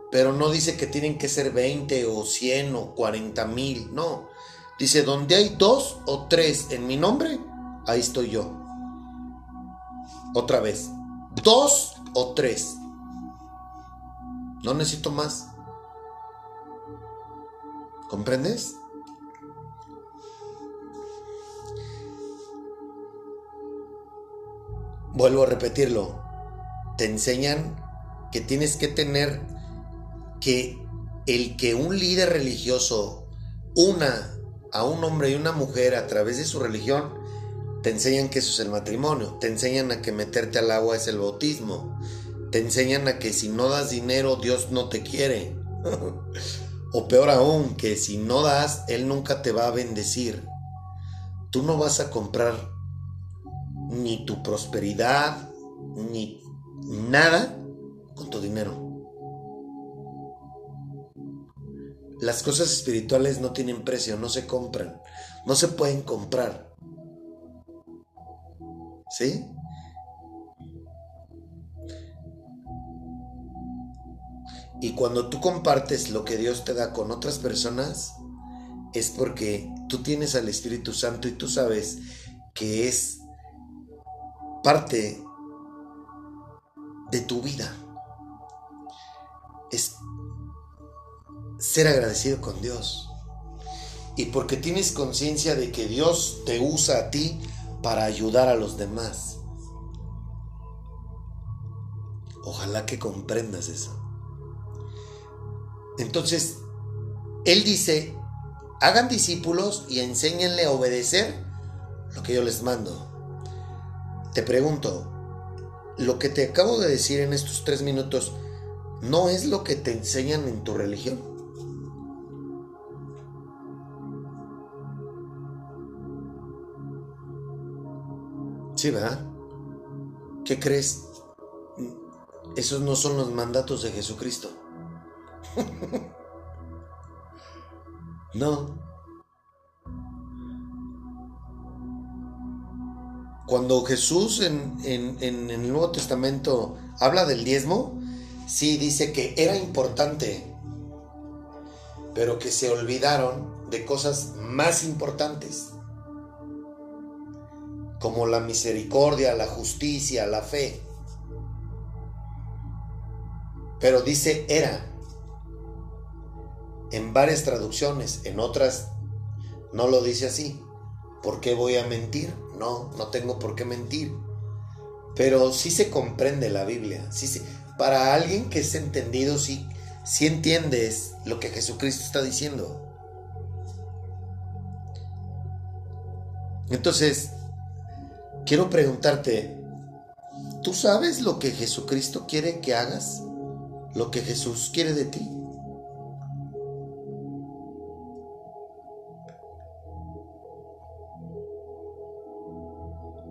Pero no dice que tienen que ser 20 o 100 o 40 mil, no. Dice, donde hay dos o tres en mi nombre, ahí estoy yo. Otra vez, dos o tres. No necesito más. ¿Comprendes? Vuelvo a repetirlo te enseñan que tienes que tener que el que un líder religioso una a un hombre y una mujer a través de su religión, te enseñan que eso es el matrimonio, te enseñan a que meterte al agua es el bautismo, te enseñan a que si no das dinero Dios no te quiere. o peor aún, que si no das, Él nunca te va a bendecir. Tú no vas a comprar ni tu prosperidad, ni nada con tu dinero. Las cosas espirituales no tienen precio, no se compran, no se pueden comprar. ¿Sí? Y cuando tú compartes lo que Dios te da con otras personas, es porque tú tienes al Espíritu Santo y tú sabes que es parte de tu vida. Es ser agradecido con Dios. Y porque tienes conciencia de que Dios te usa a ti para ayudar a los demás. Ojalá que comprendas eso. Entonces, Él dice, hagan discípulos y enséñenle a obedecer lo que yo les mando. Te pregunto, lo que te acabo de decir en estos tres minutos, ¿no es lo que te enseñan en tu religión? Sí, ¿verdad? ¿Qué crees? Esos no son los mandatos de Jesucristo. no. Cuando Jesús en, el Nuevo Testamento habla del diezmo, sí dice que era importante, pero que se olvidaron de cosas más importantes como la misericordia, la justicia, la fe. Pero dice era. En varias traducciones, en otras no lo dice así. ¿Por qué voy a mentir? No, no tengo por qué mentir. Pero sí se comprende la Biblia. Sí para alguien que es entendido, sí, sí entiendes lo que Jesucristo está diciendo. Entonces, quiero preguntarte, ¿tú sabes lo que Jesucristo quiere que hagas? ¿Lo que Jesús quiere de ti?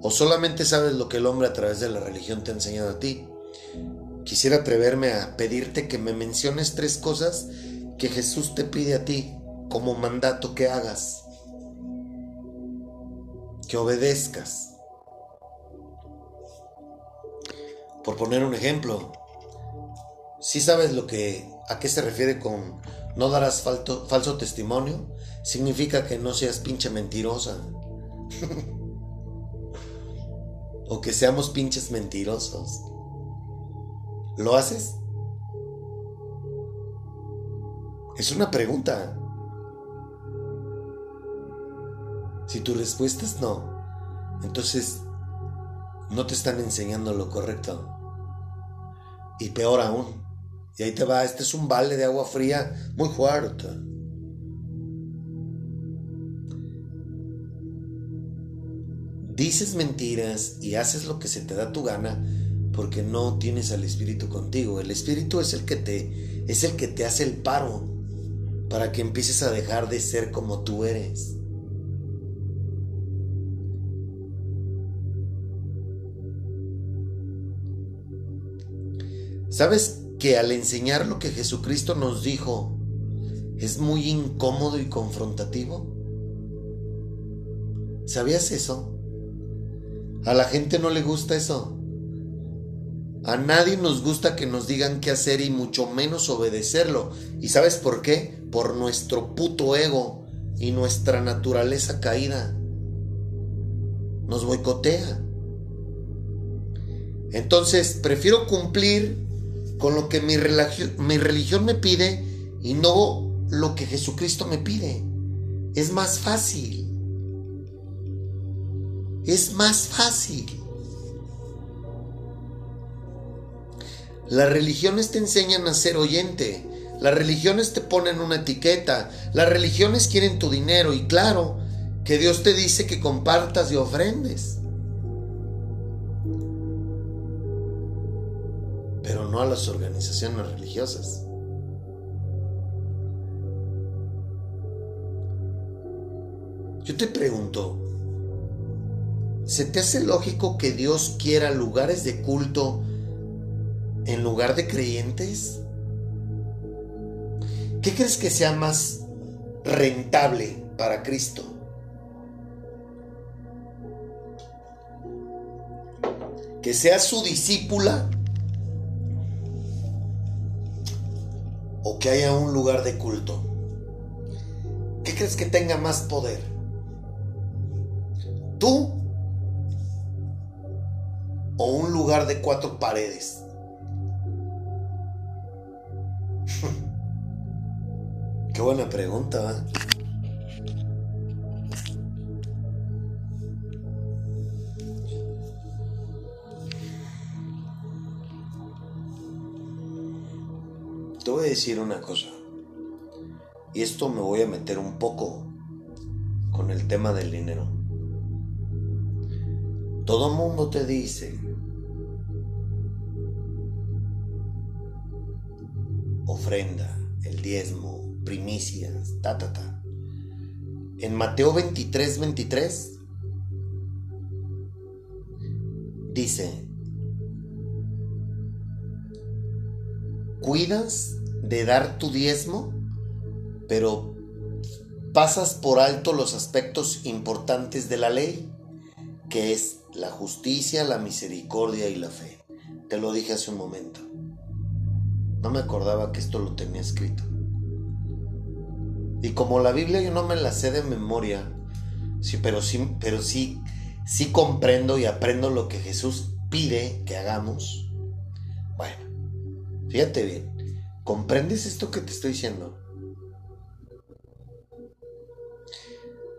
¿O solamente sabes lo que el hombre a través de la religión te ha enseñado a ti? Quisiera atreverme a pedirte que me menciones tres cosas que Jesús te pide a ti como mandato que hagas, que obedezcas. Por poner un ejemplo, si sabes lo que a qué se refiere con no darás falso testimonio, significa que no seas pinche mentirosa. o que seamos pinches mentirosos. ¿Lo haces? Es una pregunta. Si tu respuesta es no, entonces no te están enseñando lo correcto. Y peor aún, y ahí te va, este es un balde de agua fría muy fuerte. Dices mentiras y haces lo que se te da tu gana porque no tienes al espíritu contigo. El espíritu es el que te es el que te hace el paro para que empieces a dejar de ser como tú eres. ¿Sabes que al enseñar lo que Jesucristo nos dijo es muy incómodo y confrontativo? ¿Sabías eso? A la gente no le gusta eso. A nadie nos gusta que nos digan qué hacer y mucho menos obedecerlo. ¿Y sabes por qué? Por nuestro puto ego y nuestra naturaleza caída. Nos boicotea. Entonces, prefiero cumplir con lo que mi, mi religión me pide y no lo que Jesucristo me pide. Es más fácil. Es más fácil. Las religiones te enseñan a ser oyente. Las religiones te ponen una etiqueta. Las religiones quieren tu dinero. Y claro, que Dios te dice que compartas y ofrendes. Pero no a las organizaciones religiosas. Yo te pregunto, ¿se te hace lógico que Dios quiera lugares de culto en lugar de creyentes? ¿Qué crees que sea más rentable para Cristo? ¿Que sea su discípula? ¿O que haya un lugar de culto? ¿Qué crees que tenga más poder? ¿Tú? ¿O un lugar de cuatro paredes? Qué buena pregunta, ¿va? Te voy a decir una cosa. Y esto me voy a meter un poco con el tema del dinero. Todo mundo te dice, ofrenda, el diezmo, primicias, ta, ta, ta. En Mateo 23, 23 dice, cuidas de dar tu diezmo, pero pasas por alto los aspectos importantes de la ley, que es la justicia, la misericordia y la fe. Te lo dije hace un momento. No me acordaba que esto lo tenía escrito. Y como la Biblia yo no me la sé de memoria, sí, pero sí, pero sí, sí comprendo y aprendo lo que Jesús pide que hagamos. Bueno, fíjate bien, ¿comprendes esto que te estoy diciendo?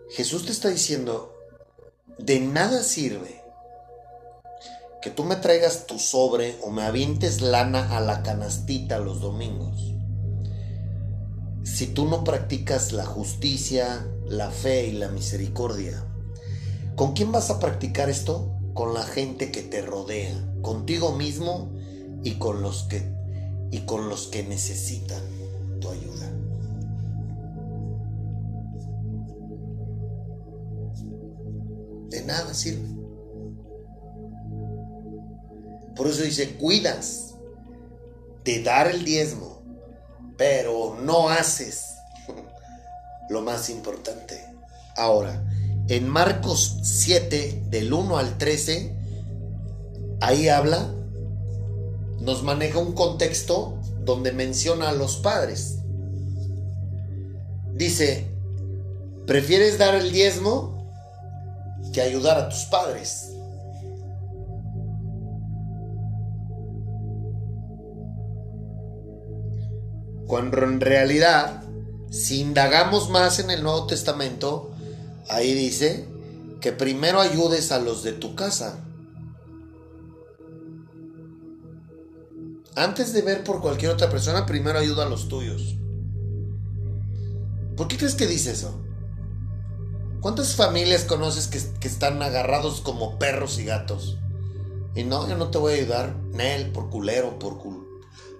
Jesús te está diciendo, de nada sirve que tú me traigas tu sobre o me avientes lana a la canastita los domingos. Si tú no practicas la justicia, la fe y la misericordia, ¿con quién vas a practicar esto? Con la gente que te rodea, contigo mismo y con los que y con los que necesitan tu ayuda. De nada sirve. Por eso dice, cuidas de dar el diezmo, pero no haces lo más importante. Ahora, en Marcos 7, del 1 al 13, ahí habla, nos maneja un contexto donde menciona a los padres. Dice, ¿prefieres dar el diezmo que ayudar a tus padres? Cuando en realidad, si indagamos más en el Nuevo Testamento, ahí dice que primero ayudes a los de tu casa. Antes de ver por cualquier otra persona, primero ayuda a los tuyos. ¿Por qué crees que dice eso? ¿Cuántas familias conoces que, están agarrados como perros y gatos? Y no, yo no te voy a ayudar, Nel, por culero, por cul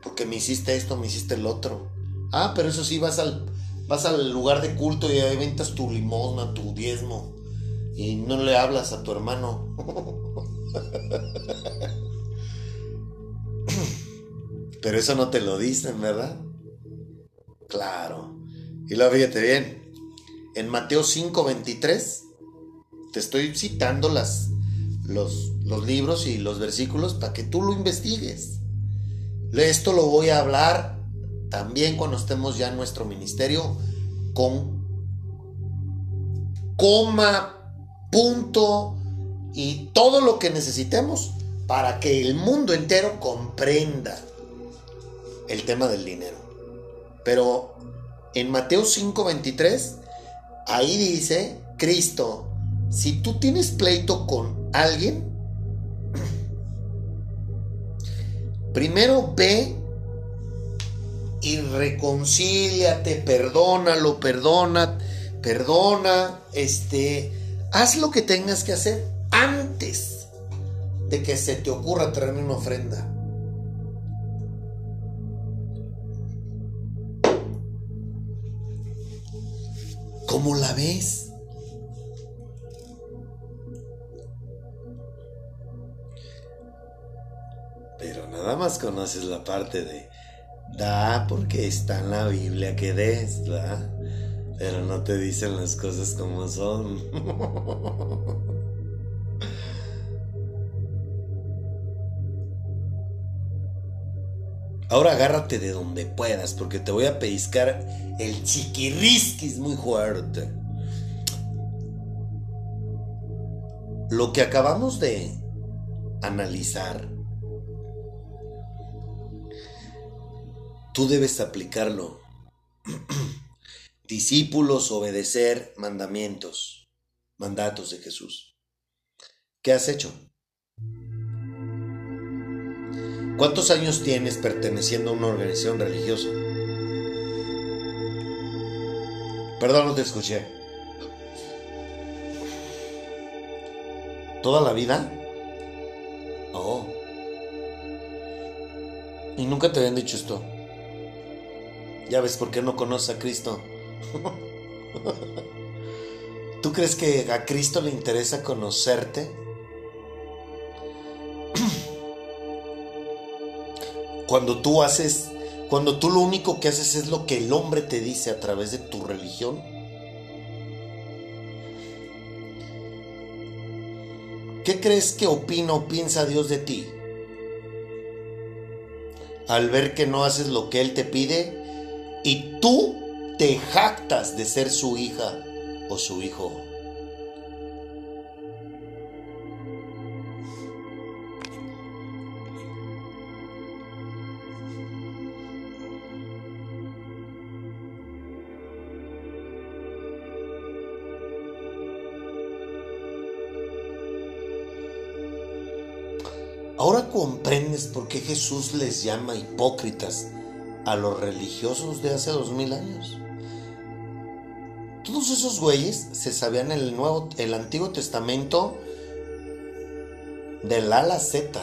porque me hiciste esto, me hiciste el otro. Ah, pero eso sí, vas al, vas al lugar de culto y ventas tu limosna, tu diezmo. Y no le hablas a tu hermano. Pero eso no te lo dicen, ¿verdad? Claro. Y luego fíjate bien. En Mateo 5:23 te estoy citando las, los, los libros y los versículos para que tú lo investigues. Esto lo voy a hablar también cuando estemos ya en nuestro ministerio con coma, punto y todo lo que necesitemos para que el mundo entero comprenda el tema del dinero. Pero en Mateo 5:23, ahí dice Cristo, si tú tienes pleito con alguien, Primero ve y reconcíliate, perdónalo, perdona, perdona, este, haz lo que tengas que hacer antes de que se te ocurra traerme una ofrenda. ¿Cómo la ves? Nada más conoces la parte de da porque está en la Biblia que des, ¿verdad? Pero no te dicen las cosas como son. Ahora agárrate de donde puedas, porque te voy a pellizcar el chiquirrisquis muy fuerte. Lo que acabamos de analizar, tú debes aplicarlo. Discípulos, obedecer mandamientos, mandatos de Jesús. ¿Qué has hecho? ¿Cuántos años tienes perteneciendo a una organización religiosa? Perdón, no te escuché. ¿Toda la vida? Oh. Y nunca te habían dicho esto. Ya ves por qué no conoces a Cristo. ¿Tú crees que a Cristo le interesa conocerte? Cuando tú haces, cuando tú lo único que haces es lo que el hombre te dice a través de tu religión. ¿Qué crees que opina o piensa Dios de ti? Al ver que no haces lo que Él te pide y tú te jactas de ser su hija o su hijo. Ahora comprendes por qué Jesús les llama hipócritas a los religiosos de hace dos mil años. Todos esos güeyes se sabían el nuevo, el Antiguo Testamento del A a la Z.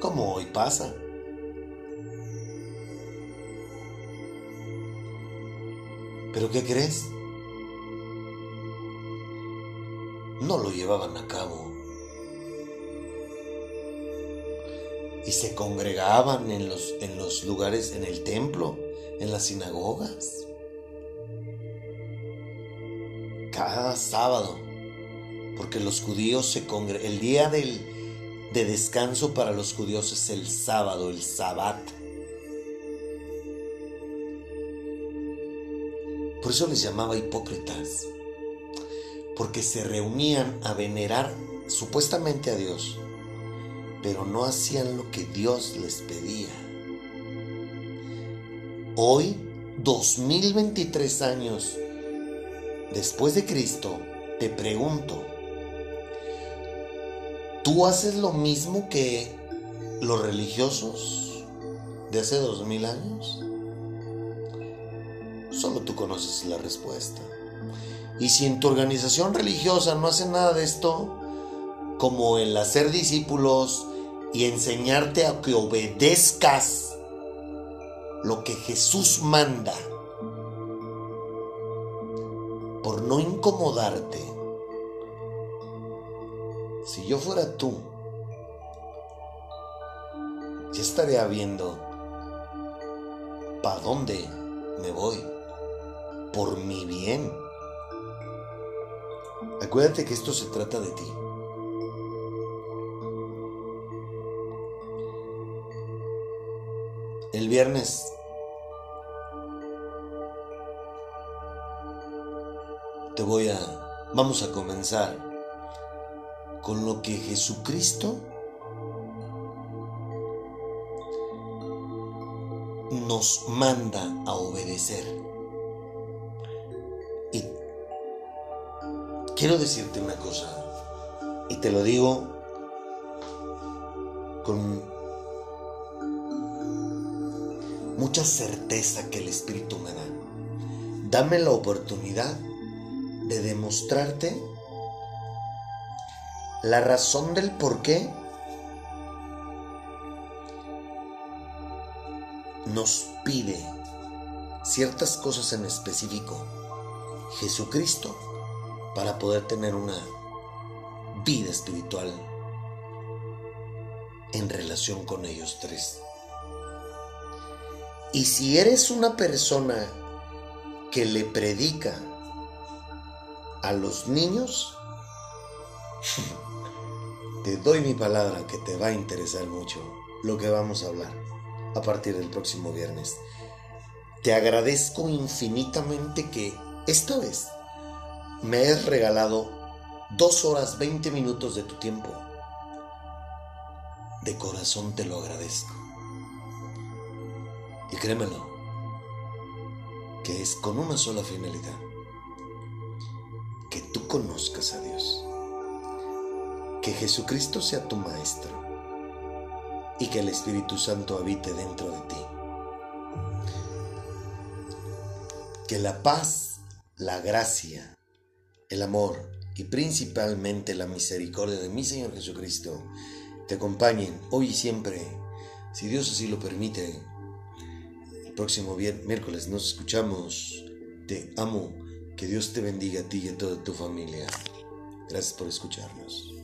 Como hoy pasa. ¿Pero qué crees? No lo llevaban a cabo. Y se congregaban en los, en los lugares, en el templo, en las sinagogas. Cada sábado, porque los judíos se congregan, el día del, de descanso para los judíos es el sábado, el sabbat. Por eso les llamaba hipócritas, porque se reunían a venerar supuestamente a Dios pero no hacían lo que Dios les pedía. Hoy, 2023 años después de Cristo, te pregunto, ¿tú haces lo mismo que los religiosos de hace 2000 años? Solo tú conoces la respuesta. Y si en tu organización religiosa no hace nada de esto, como el hacer discípulos y enseñarte a que obedezcas lo que Jesús manda por no incomodarte. Si yo fuera tú, ya estaría viendo para dónde me voy por mi bien. Acuérdate que esto se trata de ti. Viernes te voy a... Vamos a comenzar con lo que Jesucristo nos manda a obedecer. Y quiero decirte una cosa, y te lo digo con mucha certeza que el Espíritu me da. Dame la oportunidad de demostrarte la razón del por qué nos pide ciertas cosas en específico Jesucristo para poder tener una vida espiritual en relación con ellos tres. Y si eres una persona que le predica a los niños, te doy mi palabra que te va a interesar mucho lo que vamos a hablar a partir del próximo viernes. Te agradezco infinitamente que esta vez me hayas regalado dos horas 20 minutos de tu tiempo. De corazón te lo agradezco. Y créemelo, que es con una sola finalidad. Que tú conozcas a Dios. Que Jesucristo sea tu maestro. Y que el Espíritu Santo habite dentro de ti. Que la paz, la gracia, el amor y principalmente la misericordia de mi Señor Jesucristo te acompañen hoy y siempre, si Dios así lo permite. Próximo miércoles nos escuchamos. Te amo. Que Dios te bendiga a ti y a toda tu familia. Gracias por escucharnos.